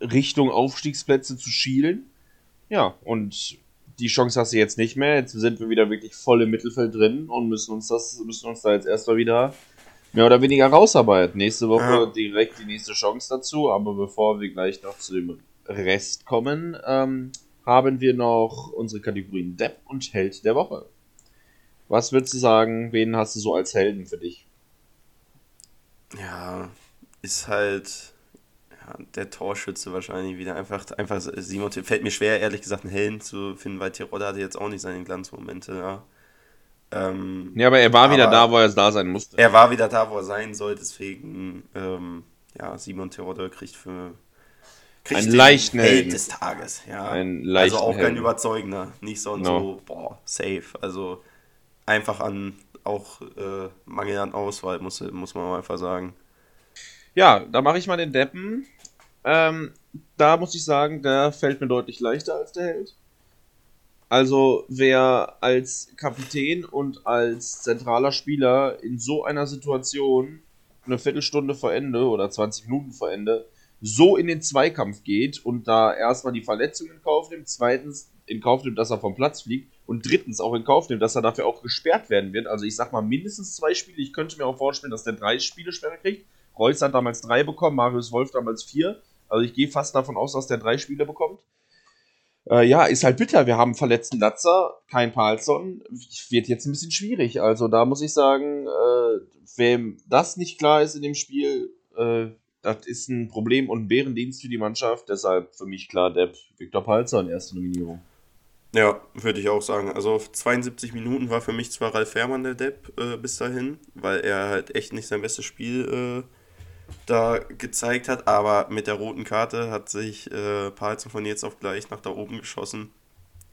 B: Richtung Aufstiegsplätze zu schielen. Ja, und die Chance hast du jetzt nicht mehr. Jetzt sind wir wieder wirklich voll im Mittelfeld drin und müssen uns das, müssen uns da jetzt erstmal wieder mehr oder weniger rausarbeiten. Nächste Woche ja. direkt die nächste Chance dazu, aber bevor wir gleich noch zu dem Rest kommen, ähm, haben wir noch unsere Kategorien Depp und Held der Woche. Was würdest du sagen, wen hast du so als Helden für dich?
A: Ja, ist halt der Torschütze wahrscheinlich wieder. Einfach, einfach Simon, fällt mir schwer, ehrlich gesagt, einen Helden zu finden, weil Tirol hatte jetzt auch nicht seine Glanzmomente. Ja.
B: Ähm, ja, aber er war wieder da, wo er da sein musste.
A: Er war wieder da, wo er sein soll, deswegen, ähm, ja, Simon Terodde kriegt für.
B: Kriegt einen leichten
A: Held des Tages, ja.
B: Ein also
A: auch kein überzeugender, nicht so und no. so, boah, safe. Also einfach an auch äh, Mangel an Auswahl, muss, muss man einfach sagen.
B: Ja, da mache ich mal den Deppen. Ähm, da muss ich sagen, der fällt mir deutlich leichter als der Held. Also wer als Kapitän und als zentraler Spieler in so einer Situation eine Viertelstunde vor Ende oder 20 Minuten vor Ende so in den Zweikampf geht und da erstmal die Verletzung in Kauf nimmt, zweitens in Kauf nimmt, dass er vom Platz fliegt und drittens auch in Kauf nimmt, dass er dafür auch gesperrt werden wird. Also ich sag mal mindestens zwei Spiele. Ich könnte mir auch vorstellen, dass der drei Spiele Sperre kriegt. Reus hat damals drei bekommen, Marius Wolf damals vier. Also ich gehe fast davon aus, dass der drei Spiele bekommt. Äh, ja, ist halt bitter. Wir haben verletzten Latzer, kein Palsson. Wird jetzt ein bisschen schwierig. Also da muss ich sagen, äh, wem das nicht klar ist in dem Spiel, äh, das ist ein Problem und ein Bärendienst für die Mannschaft. Deshalb für mich klar Depp, Viktor Palsson, erste Nominierung.
A: Ja, würde ich auch sagen. Also auf 72 Minuten war für mich zwar Ralf Fährmann der Depp äh, bis dahin, weil er halt echt nicht sein bestes Spiel äh, da gezeigt hat, aber mit der roten Karte hat sich äh, Palzen von jetzt auf gleich nach da oben geschossen.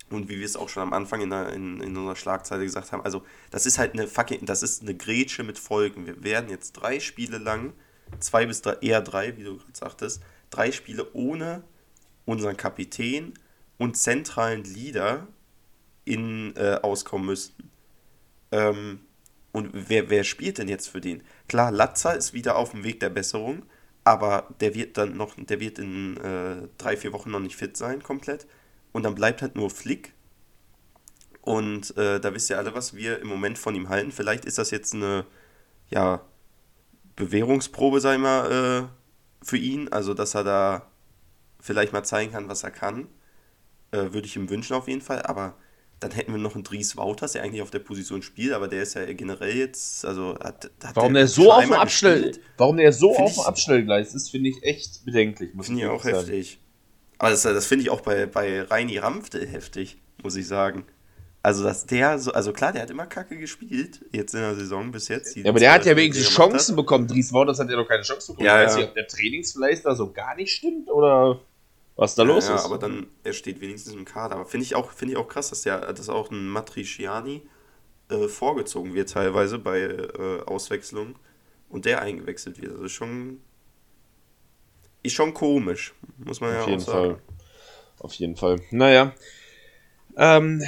A: Und wie wir es auch schon am Anfang in, der, in, in unserer Schlagzeile gesagt haben, also das ist halt eine fucking, das ist eine Grätsche mit Folgen. Wir werden jetzt drei Spiele lang, zwei bis drei, eher drei, wie du gerade sagtest, drei Spiele ohne unseren Kapitän und zentralen Leader in, äh, auskommen müssten. Ähm, und wer, wer spielt denn jetzt für den? Klar, Latza ist wieder auf dem Weg der Besserung, aber der wird dann noch, der wird in äh, drei, vier Wochen noch nicht fit sein, komplett. Und dann bleibt halt nur Flick. Und äh, da wisst ihr alle, was wir im Moment von ihm halten. Vielleicht ist das jetzt eine, ja, Bewährungsprobe, ich mal, äh, für ihn. Also, dass er da vielleicht mal zeigen kann, was er kann. Äh, Würde ich ihm wünschen auf jeden Fall. Aber dann hätten wir noch einen Dries Wouters, der eigentlich auf der Position spielt, aber der ist ja generell jetzt, also hat, hat
B: Warum der so auf dem Abstell, warum der so auf dem Abstellgleis ist, finde ich echt bedenklich.
A: Finde ich auch sagen. heftig. Aber das, das finde ich auch bei, bei Reini Ramfte heftig, muss ich sagen. Also, dass der so, also klar, der hat immer Kacke gespielt, jetzt in der Saison bis jetzt.
B: Ja, aber der hat ja wenigstens Chancen hat. bekommen. Dries Wouters hat ja noch keine Chance bekommen. Ja, ich weiß ja. nicht, ob der Trainingsfleiß da so gar nicht stimmt oder was da
A: ja,
B: los
A: ja,
B: ist.
A: Ja, aber dann, er steht wenigstens im Kader. Aber finde ich, auch, find ich auch krass, dass, der, dass auch ein Matriciani äh, vorgezogen wird teilweise bei äh, Auswechslung und der eingewechselt wird. Das ist schon, ist schon komisch, muss man
B: auf
A: ja
B: jeden
A: auch sagen.
B: Fall. Auf jeden Fall. Naja. Ähm,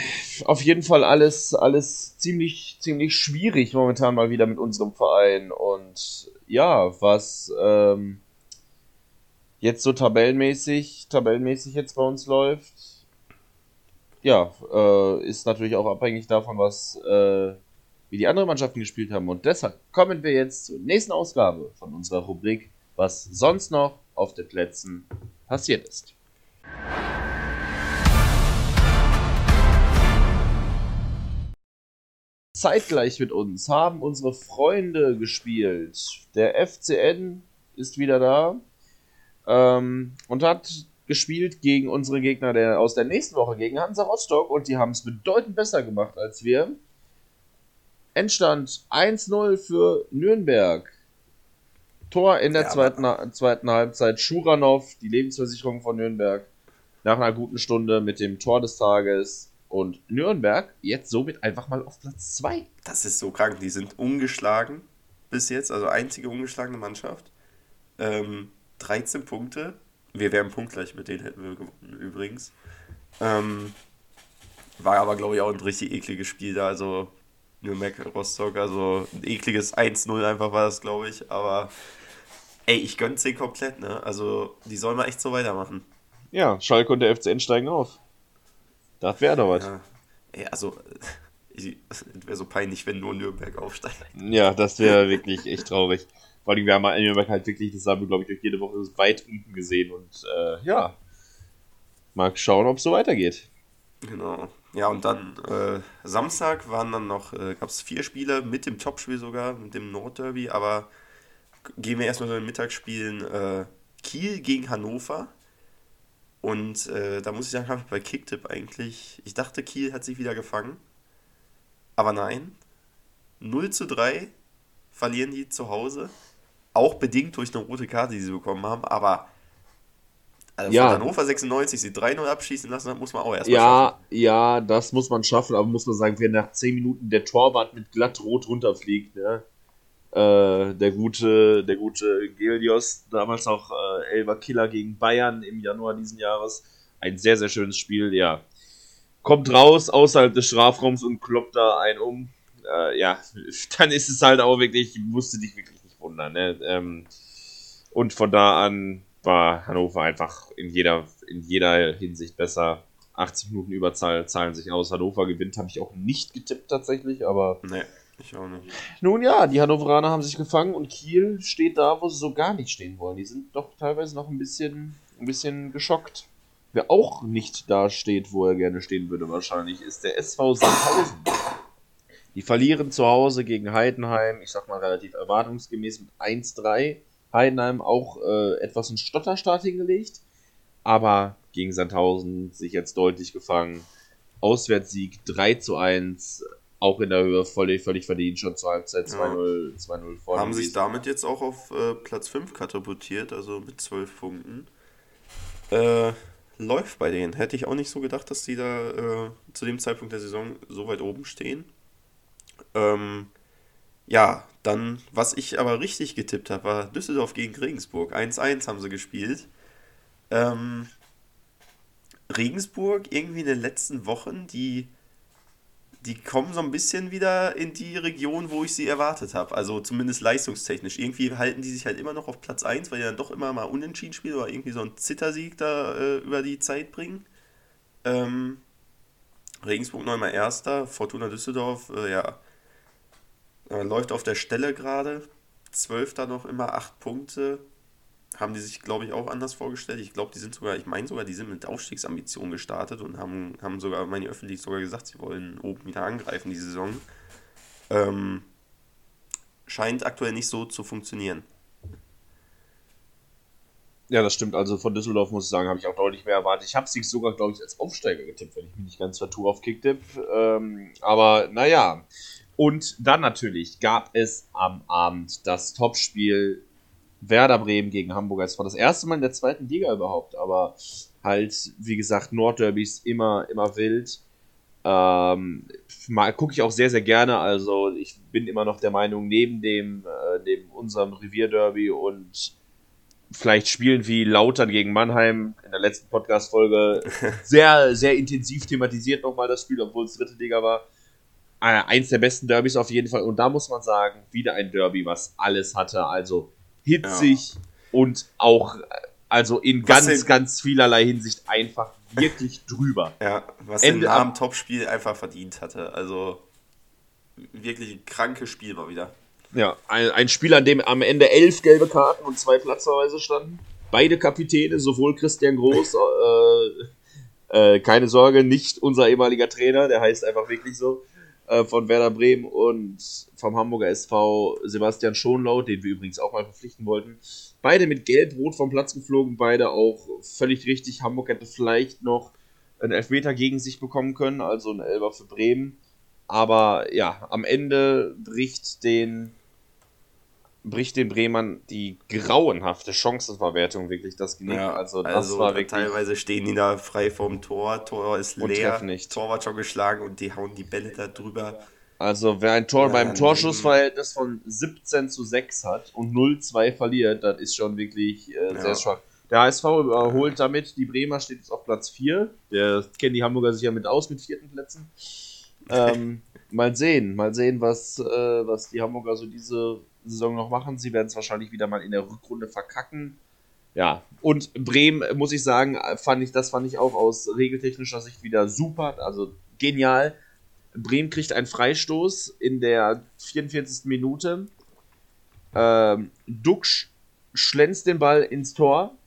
B: auf jeden Fall alles, alles ziemlich, ziemlich schwierig momentan mal wieder mit unserem Verein. Und ja, was ähm, jetzt so tabellenmäßig, tabellenmäßig jetzt bei uns läuft, ja, äh, ist natürlich auch abhängig davon, was äh, wie die anderen Mannschaften gespielt haben. Und deshalb kommen wir jetzt zur nächsten Ausgabe von unserer Rubrik, was sonst noch auf den Plätzen passiert ist. Zeitgleich mit uns haben unsere Freunde gespielt. Der FCN ist wieder da ähm, und hat gespielt gegen unsere Gegner der, aus der nächsten Woche, gegen Hansa Rostock und die haben es bedeutend besser gemacht als wir. Endstand 1-0 für Nürnberg. Tor in der ja, zweiten, zweiten Halbzeit. Schuranov, die Lebensversicherung von Nürnberg, nach einer guten Stunde mit dem Tor des Tages. Und Nürnberg jetzt somit einfach mal auf Platz 2.
A: Das ist so krank. Die sind ungeschlagen bis jetzt, also einzige ungeschlagene Mannschaft. Ähm, 13 Punkte. Wir wären punktgleich mit denen, hätten wir gewonnen übrigens. Ähm, war aber, glaube ich, auch ein richtig ekliges Spiel da. Also Nürnberg, Rostock, also ein ekliges 1-0 einfach war das, glaube ich. Aber ey, ich gönn's denen komplett, ne? Also die sollen mal echt so weitermachen.
B: Ja, Schalke und der FCN steigen auf. Das wäre doch was.
A: Ja. Ey, also, es wäre so peinlich, wenn nur Nürnberg aufsteigt.
B: Ja, das wäre wirklich echt traurig. Vor allem, wir haben Nürnberg halt wirklich, das haben wir, glaube ich, durch jede Woche weit unten gesehen. Und äh, ja, mal schauen, ob es so weitergeht.
A: Genau. Ja, und dann äh, Samstag waren dann noch, äh, gab es vier Spiele mit dem Topspiel sogar, mit dem Nordderby, aber gehen wir erstmal zu den Mittagsspielen. Äh, Kiel gegen Hannover. Und äh, da muss ich sagen, habe ich bei Kicktip eigentlich, ich dachte, Kiel hat sich wieder gefangen. Aber nein. 0 zu 3 verlieren die zu Hause. Auch bedingt durch eine rote Karte, die sie bekommen haben. Aber also ja. Hannover 96 sie 3-0 abschießen lassen, muss man auch erstmal
B: ja, schaffen. Ja, das muss man schaffen, aber muss man sagen, wenn nach 10 Minuten der Torwart mit glatt rot runterfliegt, ne? Äh, der gute, der gute Gelios, damals auch äh, Elber Killer gegen Bayern im Januar diesen Jahres. Ein sehr, sehr schönes Spiel, ja. Kommt raus außerhalb des Strafraums und kloppt da einen um. Äh, ja, dann ist es halt auch wirklich, musste dich wirklich wundern. Ne? Ähm, und von da an war Hannover einfach in jeder, in jeder Hinsicht besser. 80 Minuten Überzahl zahlen sich aus. Hannover gewinnt, habe ich auch nicht getippt tatsächlich, aber
A: nee. Ich auch nicht.
B: Nun ja, die Hannoveraner haben sich gefangen und Kiel steht da, wo sie so gar nicht stehen wollen. Die sind doch teilweise noch ein bisschen, ein bisschen geschockt. Wer auch nicht da steht, wo er gerne stehen würde, wahrscheinlich, ist der SV Sandhausen. Die verlieren zu Hause gegen Heidenheim, ich sag mal relativ erwartungsgemäß mit 1-3. Heidenheim auch äh, etwas einen Stotterstart hingelegt, aber gegen Sandhausen sich jetzt deutlich gefangen. Auswärtssieg 3 zu 1, auch in der Höhe völlig, völlig verdient, schon zur Halbzeit 2-0 2-0 vorne.
A: Haben sich damit jetzt auch auf äh, Platz 5 katapultiert, also mit 12 Punkten. Äh, läuft bei denen. Hätte ich auch nicht so gedacht, dass die da äh, zu dem Zeitpunkt der Saison so weit oben stehen. Ähm, ja, dann, was ich aber richtig getippt habe, war Düsseldorf gegen Regensburg. 1-1 haben sie gespielt. Ähm, Regensburg irgendwie in den letzten Wochen, die, die kommen so ein bisschen wieder in die Region, wo ich sie erwartet habe. Also zumindest leistungstechnisch. Irgendwie halten die sich halt immer noch auf Platz 1, weil die dann doch immer mal unentschieden spielen oder irgendwie so einen Zittersieg da äh, über die Zeit bringen. Ähm, Regensburg noch einmal Erster, Fortuna Düsseldorf, äh, ja, äh, läuft auf der Stelle gerade. Zwölfter noch immer, acht Punkte. Haben die sich, glaube ich, auch anders vorgestellt. Ich glaube, die sind sogar, ich meine sogar, die sind mit Aufstiegsambitionen gestartet und haben, haben sogar, meine öffentlich sogar gesagt, sie wollen oben wieder angreifen die Saison. Ähm, scheint aktuell nicht so zu funktionieren.
B: Ja, das stimmt. Also von Düsseldorf muss ich sagen, habe ich auch deutlich mehr erwartet. Ich habe sie sogar, glaube ich, als Aufsteiger getippt, wenn ich mich nicht ganz vertue auf Kicktipp. Ähm, aber naja. Und dann natürlich gab es am Abend das Topspiel Werder Bremen gegen Hamburg. Es war das erste Mal in der zweiten Liga überhaupt, aber halt, wie gesagt, Nordderbys immer, immer wild. Ähm, mal gucke ich auch sehr, sehr gerne. Also ich bin immer noch der Meinung, neben dem, äh, neben unserem Revierderby und vielleicht Spielen wie Lautern gegen Mannheim in der letzten Podcast-Folge sehr, sehr intensiv thematisiert nochmal das Spiel, obwohl es dritte Liga war. Äh, eins der besten Derbys auf jeden Fall. Und da muss man sagen, wieder ein Derby, was alles hatte. Also hitzig und auch, äh, also in
A: Was
B: ganz,
A: denn-
B: ganz vielerlei Hinsicht einfach wirklich drüber.
A: Ja, was
B: Ende
A: den Namen Topspiel einfach verdient hatte. Also wirklich ein krankes Spiel war wieder.
B: Ja, ein, ein Spiel, an dem am Ende elf gelbe Karten und zwei Platzverweise standen. Beide Kapitäne, sowohl Christian Groß, äh, äh, keine Sorge, nicht unser ehemaliger Trainer, der heißt einfach wirklich so, äh, von Werder Bremen und vom Hamburger SV Sebastian Schonlau, den wir übrigens auch mal verpflichten wollten. Beide mit Gelb-Rot vom Platz geflogen, beide auch völlig richtig. Hamburg hätte vielleicht noch einen Elfmeter gegen sich bekommen können, also ein Elber für Bremen. Aber ja, am Ende bricht den, bricht den Bremern die grauenhafte Chancenverwertung wirklich das Genick. also das
A: also
B: war wirklich.
A: teilweise stehen die da frei vorm Tor, Tor ist leer,
B: nicht.
A: Torwart schon geschlagen und die hauen die Bälle da drüber.
B: Also wer ein Tor
A: Ja,
B: beim. Torschussverhältnis von 17 zu 6 hat und 0-2 verliert, das ist schon wirklich äh,
A: Ja.
B: sehr schwach. Der HSV überholt damit, die Bremer steht jetzt auf Platz 4. Der kennen die Hamburger sich ja mit aus mit vierten Plätzen. Ähm, mal sehen, mal sehen, was, äh, was die Hamburger so diese Saison noch machen. Sie werden es wahrscheinlich wieder mal in der Rückrunde verkacken. Ja, und Bremen, muss ich sagen, fand ich, das fand ich auch aus regeltechnischer Sicht wieder super, also genial. Bremen kriegt einen Freistoß in der 44. Minute. Ähm, Duxch schlänzt den Ball ins Tor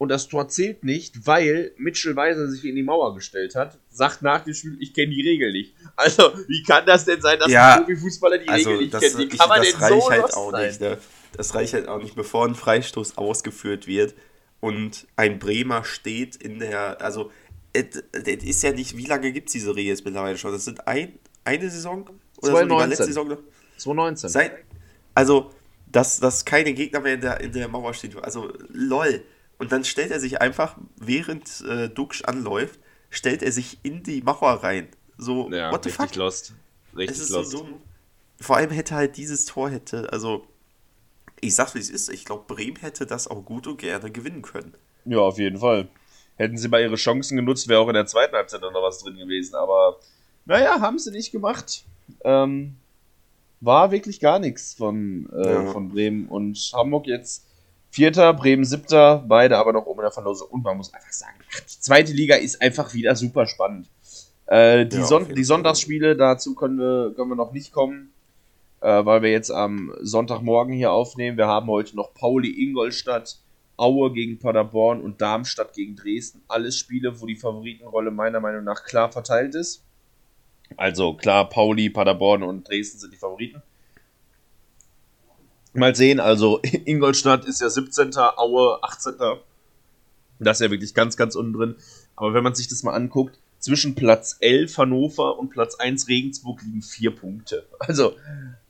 B: und das Tor zählt nicht, weil Mitchell Weiser sich in die Mauer gestellt hat. Sagt nach dem Spiel, ich kenne die Regel nicht. Also, wie kann das denn sein, dass
A: Ja,
B: ein Profifußballer die
A: Also
B: Regel nicht
A: das,
B: kennt? Wie
A: ich,
B: kann man
A: das
B: denn
A: reicht
B: so
A: halt auch
B: sein?
A: nicht. Ne? Das reicht halt auch nicht, bevor ein Freistoß ausgeführt wird und ein Bremer steht in der, also es ist ja nicht, wie lange gibt es diese Regel jetzt mittlerweile schon? Das sind ein, eine Saison? Oder so, die war
B: 2019.
A: letzte Saison noch?
B: 2019.
A: Seit, also, dass, dass keine Gegner mehr in der, in der Mauer stehen. Also, lol. Und dann stellt er sich einfach, während äh, Duxch anläuft, stellt er sich in die Mauer rein. So,
B: ja,
A: what the
B: richtig
A: fuck?
B: lost. Richtig
A: Es ist
B: lost.
A: so dumm. Vor allem hätte halt dieses Tor hätte, also, ich sag's wie es ist, ich glaube, Bremen hätte das auch gut und gerne gewinnen können.
B: Ja, auf jeden Fall. Hätten sie mal ihre Chancen genutzt, wäre auch in der zweiten Halbzeit noch was drin gewesen. Aber naja, haben sie nicht gemacht. Ähm, war wirklich gar nichts von, äh,
A: Ja.
B: von Bremen und Hamburg jetzt Vierter, Bremen Siebter, beide aber noch oben in der Verlosung. Und man muss einfach sagen, die zweite Liga ist einfach wieder super spannend. Äh, die,
A: Ja,
B: Son die. Sonntagsspiele, dazu können wir, können wir noch nicht kommen. äh, weil wir jetzt am Sonntagmorgen hier aufnehmen. Wir haben heute noch Pauli Ingolstadt, Aue gegen Paderborn und Darmstadt gegen Dresden. Alles Spiele, wo die Favoritenrolle meiner Meinung nach klar verteilt ist. Also klar, Pauli, Paderborn und Dresden sind die Favoriten. Mal sehen, also Ingolstadt ist ja 17. Aue 18. Das ist ja wirklich ganz, ganz unten drin. Aber wenn man sich das mal anguckt, zwischen Platz 11 Hannover und Platz 1 Regensburg liegen vier Punkte. Also,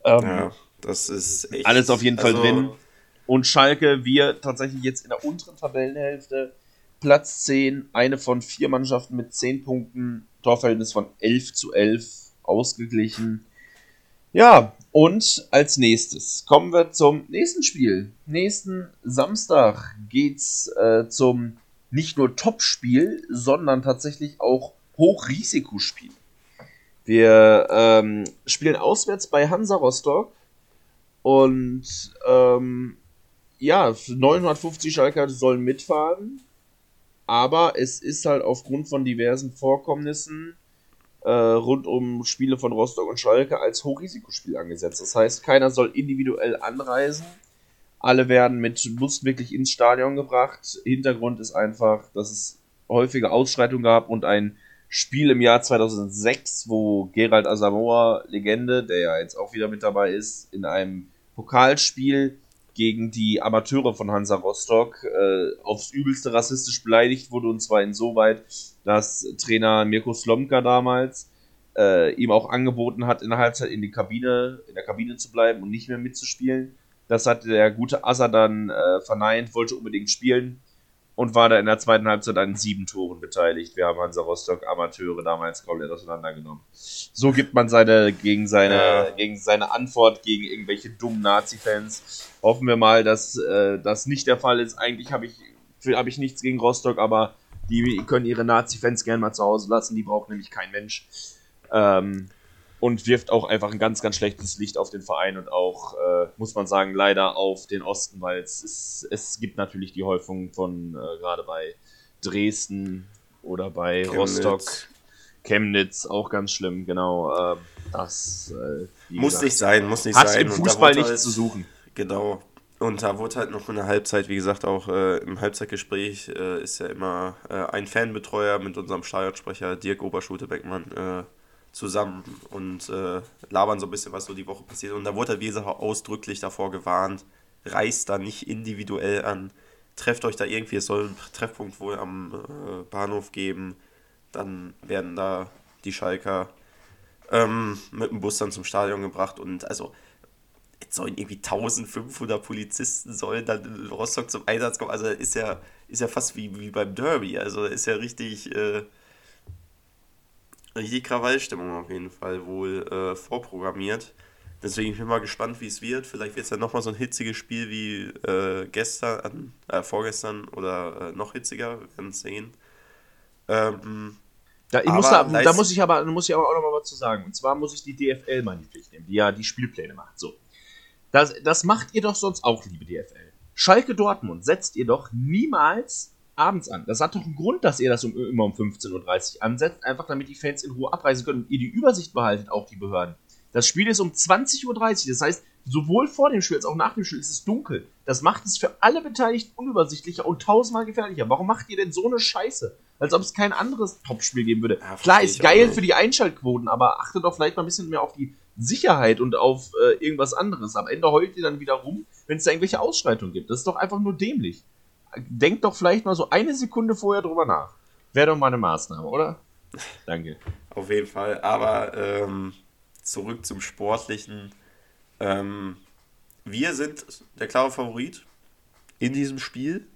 B: ähm,
A: Ja, das ist echt.
B: alles auf jeden Fall
A: also,
B: drin. Und Schalke, wir tatsächlich jetzt in der unteren Tabellenhälfte, Platz 10, eine von vier Mannschaften mit 10 Punkten, Torverhältnis von 11 zu 11, ausgeglichen. Ja, und als nächstes kommen wir zum nächsten Spiel. Nächsten Samstag geht's äh, zum nicht nur Topspiel, sondern tatsächlich auch Hochrisikospiel. Wir ähm, spielen auswärts bei Hansa Rostock und ähm, ja, 950 Schalker sollen mitfahren, aber es ist halt aufgrund von diversen Vorkommnissen äh, rund um Spiele von Rostock und Schalke als Hochrisikospiel angesetzt. Das heißt, keiner soll individuell anreisen. Alle werden mit Bus wirklich ins Stadion gebracht. Hintergrund ist einfach, dass es häufige Ausschreitungen gab und ein Spiel im Jahr 2006, wo Gerald Asamoah, Legende, der ja jetzt auch wieder mit dabei ist, in einem Pokalspiel gegen die Amateure von Hansa Rostock äh, aufs übelste rassistisch beleidigt wurde und zwar insoweit, dass Trainer Mirko Slomka damals äh, ihm auch angeboten hat, in der Halbzeit in die Kabine, in der Kabine zu bleiben und nicht mehr mitzuspielen. Das hat der gute Assa dann äh, verneint, wollte unbedingt spielen und war da in der zweiten Halbzeit an sieben Toren beteiligt. Wir haben Hansa Rostock Amateure damals komplett auseinandergenommen. So gibt man seine gegen seine
A: Ja.
B: gegen seine Antwort gegen irgendwelche dummen Nazi-Fans. Hoffen wir mal, dass äh, das nicht der Fall ist. Eigentlich habe ich habe ich nichts gegen Rostock, aber die können ihre Nazi-Fans gerne mal zu Hause lassen. Die braucht nämlich kein Mensch. Ähm, und wirft auch einfach ein ganz, ganz schlechtes Licht auf den Verein und auch, äh, muss man sagen, leider auf den Osten, weil es, ist, es gibt natürlich die Häufung von äh, gerade bei Dresden oder bei
A: Chemnitz.
B: Rostock, Chemnitz, auch ganz schlimm, genau. Äh, das äh,
A: Muss
B: gesagt,
A: nicht sein, muss nicht
B: hat
A: sein.
B: im
A: Und da
B: Fußball nichts zu suchen.
A: Genau. Und da wurde halt noch in der Halbzeit, wie gesagt, auch äh, im Halbzeitgespräch äh, ist ja immer äh, ein Fanbetreuer mit unserem Stadionsprecher Dirk Oberschulte-Beckmann äh, zusammen und äh, labern so ein bisschen, was so die Woche passiert. Und da wurde halt, wie gesagt, auch ausdrücklich davor gewarnt, reist da nicht individuell an, trefft euch da irgendwie, es soll einen Treffpunkt wohl am äh, Bahnhof geben, dann werden da die Schalker ähm, mit dem Bus dann zum Stadion gebracht und also jetzt sollen irgendwie 1500 Polizisten sollen dann in Rostock zum Einsatz kommen. Also ist ja, ist ja fast wie, wie beim Derby. Also ist ja richtig, äh, richtig Krawallstimmung auf jeden Fall wohl äh, vorprogrammiert. Deswegen bin ich mal gespannt, wie es wird. Vielleicht wird es ja nochmal so ein hitziges Spiel wie äh, gestern, äh, vorgestern oder äh, noch hitziger. Wir werden es sehen. Ähm,
B: Da, muss da, da muss ich aber, muss ich aber auch noch mal was zu sagen. Und zwar muss ich die DFL mal in die Pflicht nehmen, die ja die Spielpläne macht. So. Das, das macht ihr doch sonst auch, liebe DFL. Schalke Dortmund setzt ihr doch niemals abends an. Das hat doch einen Grund, dass ihr das um, immer um 15.30 Uhr ansetzt, einfach damit die Fans in Ruhe abreisen können und ihr die Übersicht behaltet, auch die Behörden. Das Spiel ist um 20.30 Uhr, das heißt, sowohl vor dem Spiel als auch nach dem Spiel ist es dunkel. Das macht es für alle Beteiligten unübersichtlicher und tausendmal gefährlicher. Warum macht ihr denn so eine Scheiße? Als ob es kein anderes Topspiel geben würde.
A: Ja,
B: Klar, ist geil für die Einschaltquoten, aber achtet doch vielleicht mal ein bisschen mehr auf die Sicherheit und auf äh, irgendwas anderes. Am Ende heult ihr dann wieder rum, wenn es da irgendwelche Ausschreitungen gibt. Das ist doch einfach nur dämlich. Denkt doch vielleicht mal so eine Sekunde vorher drüber nach. Wäre doch mal eine Maßnahme, oder? Danke.
A: Auf jeden Fall. Aber ähm, zurück zum Sportlichen. Ähm, wir sind der klare Favorit in diesem Spiel.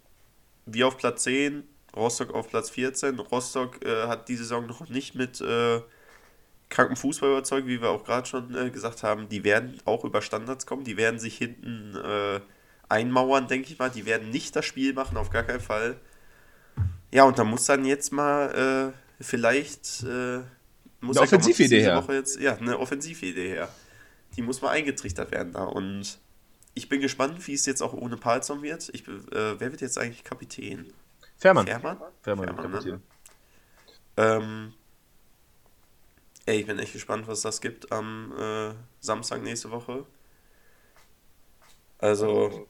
A: Wir auf Platz 10, Rostock auf Platz 14. Rostock äh, hat die Saison noch nicht mit äh, krankem Fußball überzeugt, wie wir auch gerade schon äh, gesagt haben. Die werden auch über Standards kommen. Die werden sich hinten äh, einmauern, denke ich mal. Die werden nicht das Spiel machen, auf gar keinen Fall. Ja, und da muss dann jetzt mal äh, vielleicht äh, muss
B: Eine Offensividee her.
A: Jetzt, ja, eine Offensividee her. Die muss mal eingetrichtert werden da. Und ich bin gespannt, wie es jetzt auch ohne Palzon wird. Ich, äh, wer wird jetzt eigentlich Kapitän?
B: Fährmann.
A: Fährmann?
B: Fährmann,
A: Fährmann,
B: Kapitän.
A: ne? Ähm, Ey, ich bin echt gespannt, was das gibt am äh, Samstag nächste Woche. Also,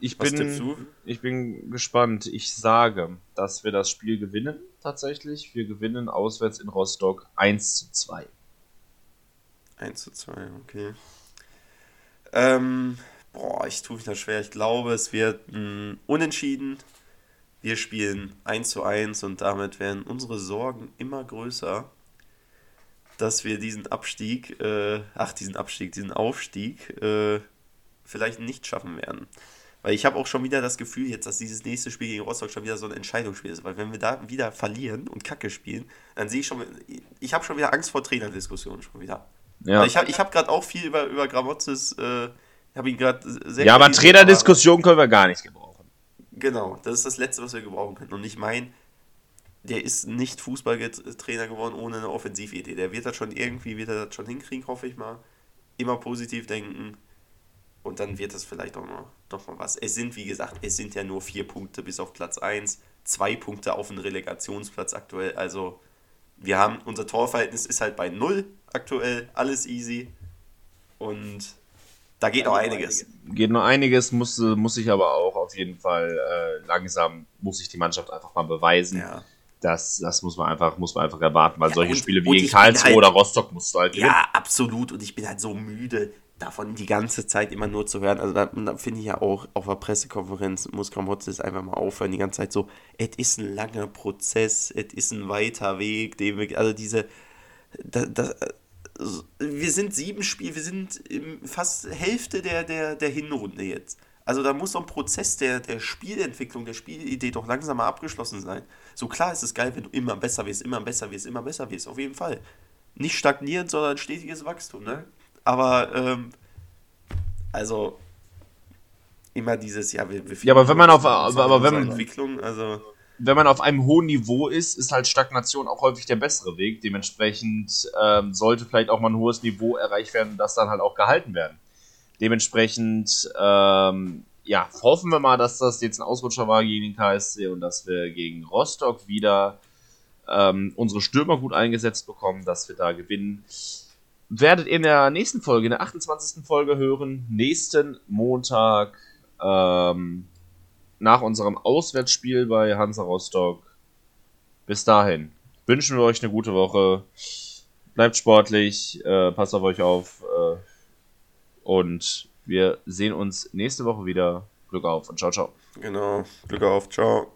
B: Ich
A: was
B: bin,
A: tippst du?
B: ich bin gespannt. Ich sage, dass wir das Spiel gewinnen, tatsächlich. Wir gewinnen auswärts in Rostock 1 zu 2.
A: 1 zu 2, okay. Ähm, boah, ich tue mich da schwer. Ich glaube, es wird ein Unentschieden. Wir spielen 1 zu 1 und damit werden unsere Sorgen immer größer, dass wir diesen Abstieg, äh, ach, diesen Abstieg, diesen Aufstieg äh, vielleicht nicht schaffen werden. Weil ich habe auch schon wieder das Gefühl jetzt, dass dieses nächste Spiel gegen Rostock schon wieder so ein Entscheidungsspiel ist. Weil wenn wir da wieder verlieren und Kacke spielen, dann sehe ich schon, ich habe schon wieder Angst vor Trainerdiskussionen schon wieder.
B: Ja,
A: Weil Ich habe ich hab gerade auch viel über, über Gramotzes, äh, habe ihn gerade sehr
B: ja aber
A: gelesen,
B: Trainerdiskussion können wir gar nicht gebrauchen.
A: Genau, das ist das Letzte, was wir gebrauchen können. Und ich meine, der ist nicht Fußballtrainer geworden ohne eine Offensividee. Der wird das schon irgendwie, wird er das schon hinkriegen, hoffe ich mal. Immer positiv denken. Und dann wird das vielleicht auch noch, doch mal was. Es sind, wie gesagt, es sind ja nur vier Punkte bis auf Platz 1. Zwei Punkte auf den Relegationsplatz aktuell. Also, wir haben, unser Torverhältnis ist halt bei null aktuell. Alles easy. Und da geht noch einiges.
B: Geht noch einiges, muss, muss ich aber auch auf jeden Fall äh, langsam, muss sich die Mannschaft einfach mal beweisen.
A: Ja.
B: Das, das muss man einfach, muss man einfach erwarten, weil
A: Ja,
B: solche
A: und-
B: Spiele
A: und
B: wie
A: bin
B: Karlsruhe
A: halt-
B: oder Rostock musst du halt gewinnen.
A: Ja, absolut. Und ich bin halt so müde, davon die ganze Zeit immer nur zu hören. Also da, da finde ich ja auch auf der Pressekonferenz muss Kramotzes einfach mal aufhören, die ganze Zeit so, es ist ein langer Prozess, es ist ein weiter Weg, wir, also diese, da, da, wir sind sieben Spiele, wir sind fast Hälfte der, der, der Hinrunde jetzt. Also da muss so ein Prozess der, der Spielentwicklung, der Spielidee doch langsam mal abgeschlossen sein. So klar ist es geil, wenn du immer besser wirst, immer besser wirst, immer besser wirst, auf jeden Fall. Nicht stagnierend, sondern stetiges Wachstum, ne? Aber, ähm, also, immer dieses, ja, wir, wir
B: Ja, aber wenn man auf- aber
A: in
B: wenn-
A: Entwicklung, also,
B: wenn man auf einem hohen Niveau ist, ist halt Stagnation auch häufig der bessere Weg. Dementsprechend ähm, sollte vielleicht auch mal ein hohes Niveau erreicht werden, das dann halt auch gehalten werden. Dementsprechend, ähm, ja, hoffen wir mal, dass das jetzt ein Ausrutscher war gegen den KSC und dass wir gegen Rostock wieder ähm, unsere Stürmer gut eingesetzt bekommen, dass wir da gewinnen. Werdet ihr in der nächsten Folge, in der 28. Folge hören, nächsten Montag, ähm, nach unserem Auswärtsspiel bei Hansa Rostock. Bis dahin wünschen wir euch eine gute Woche. Bleibt sportlich, äh, passt auf euch auf äh, und wir sehen uns nächste Woche wieder. Glück auf und ciao, ciao.
A: genau, Glück auf, ciao.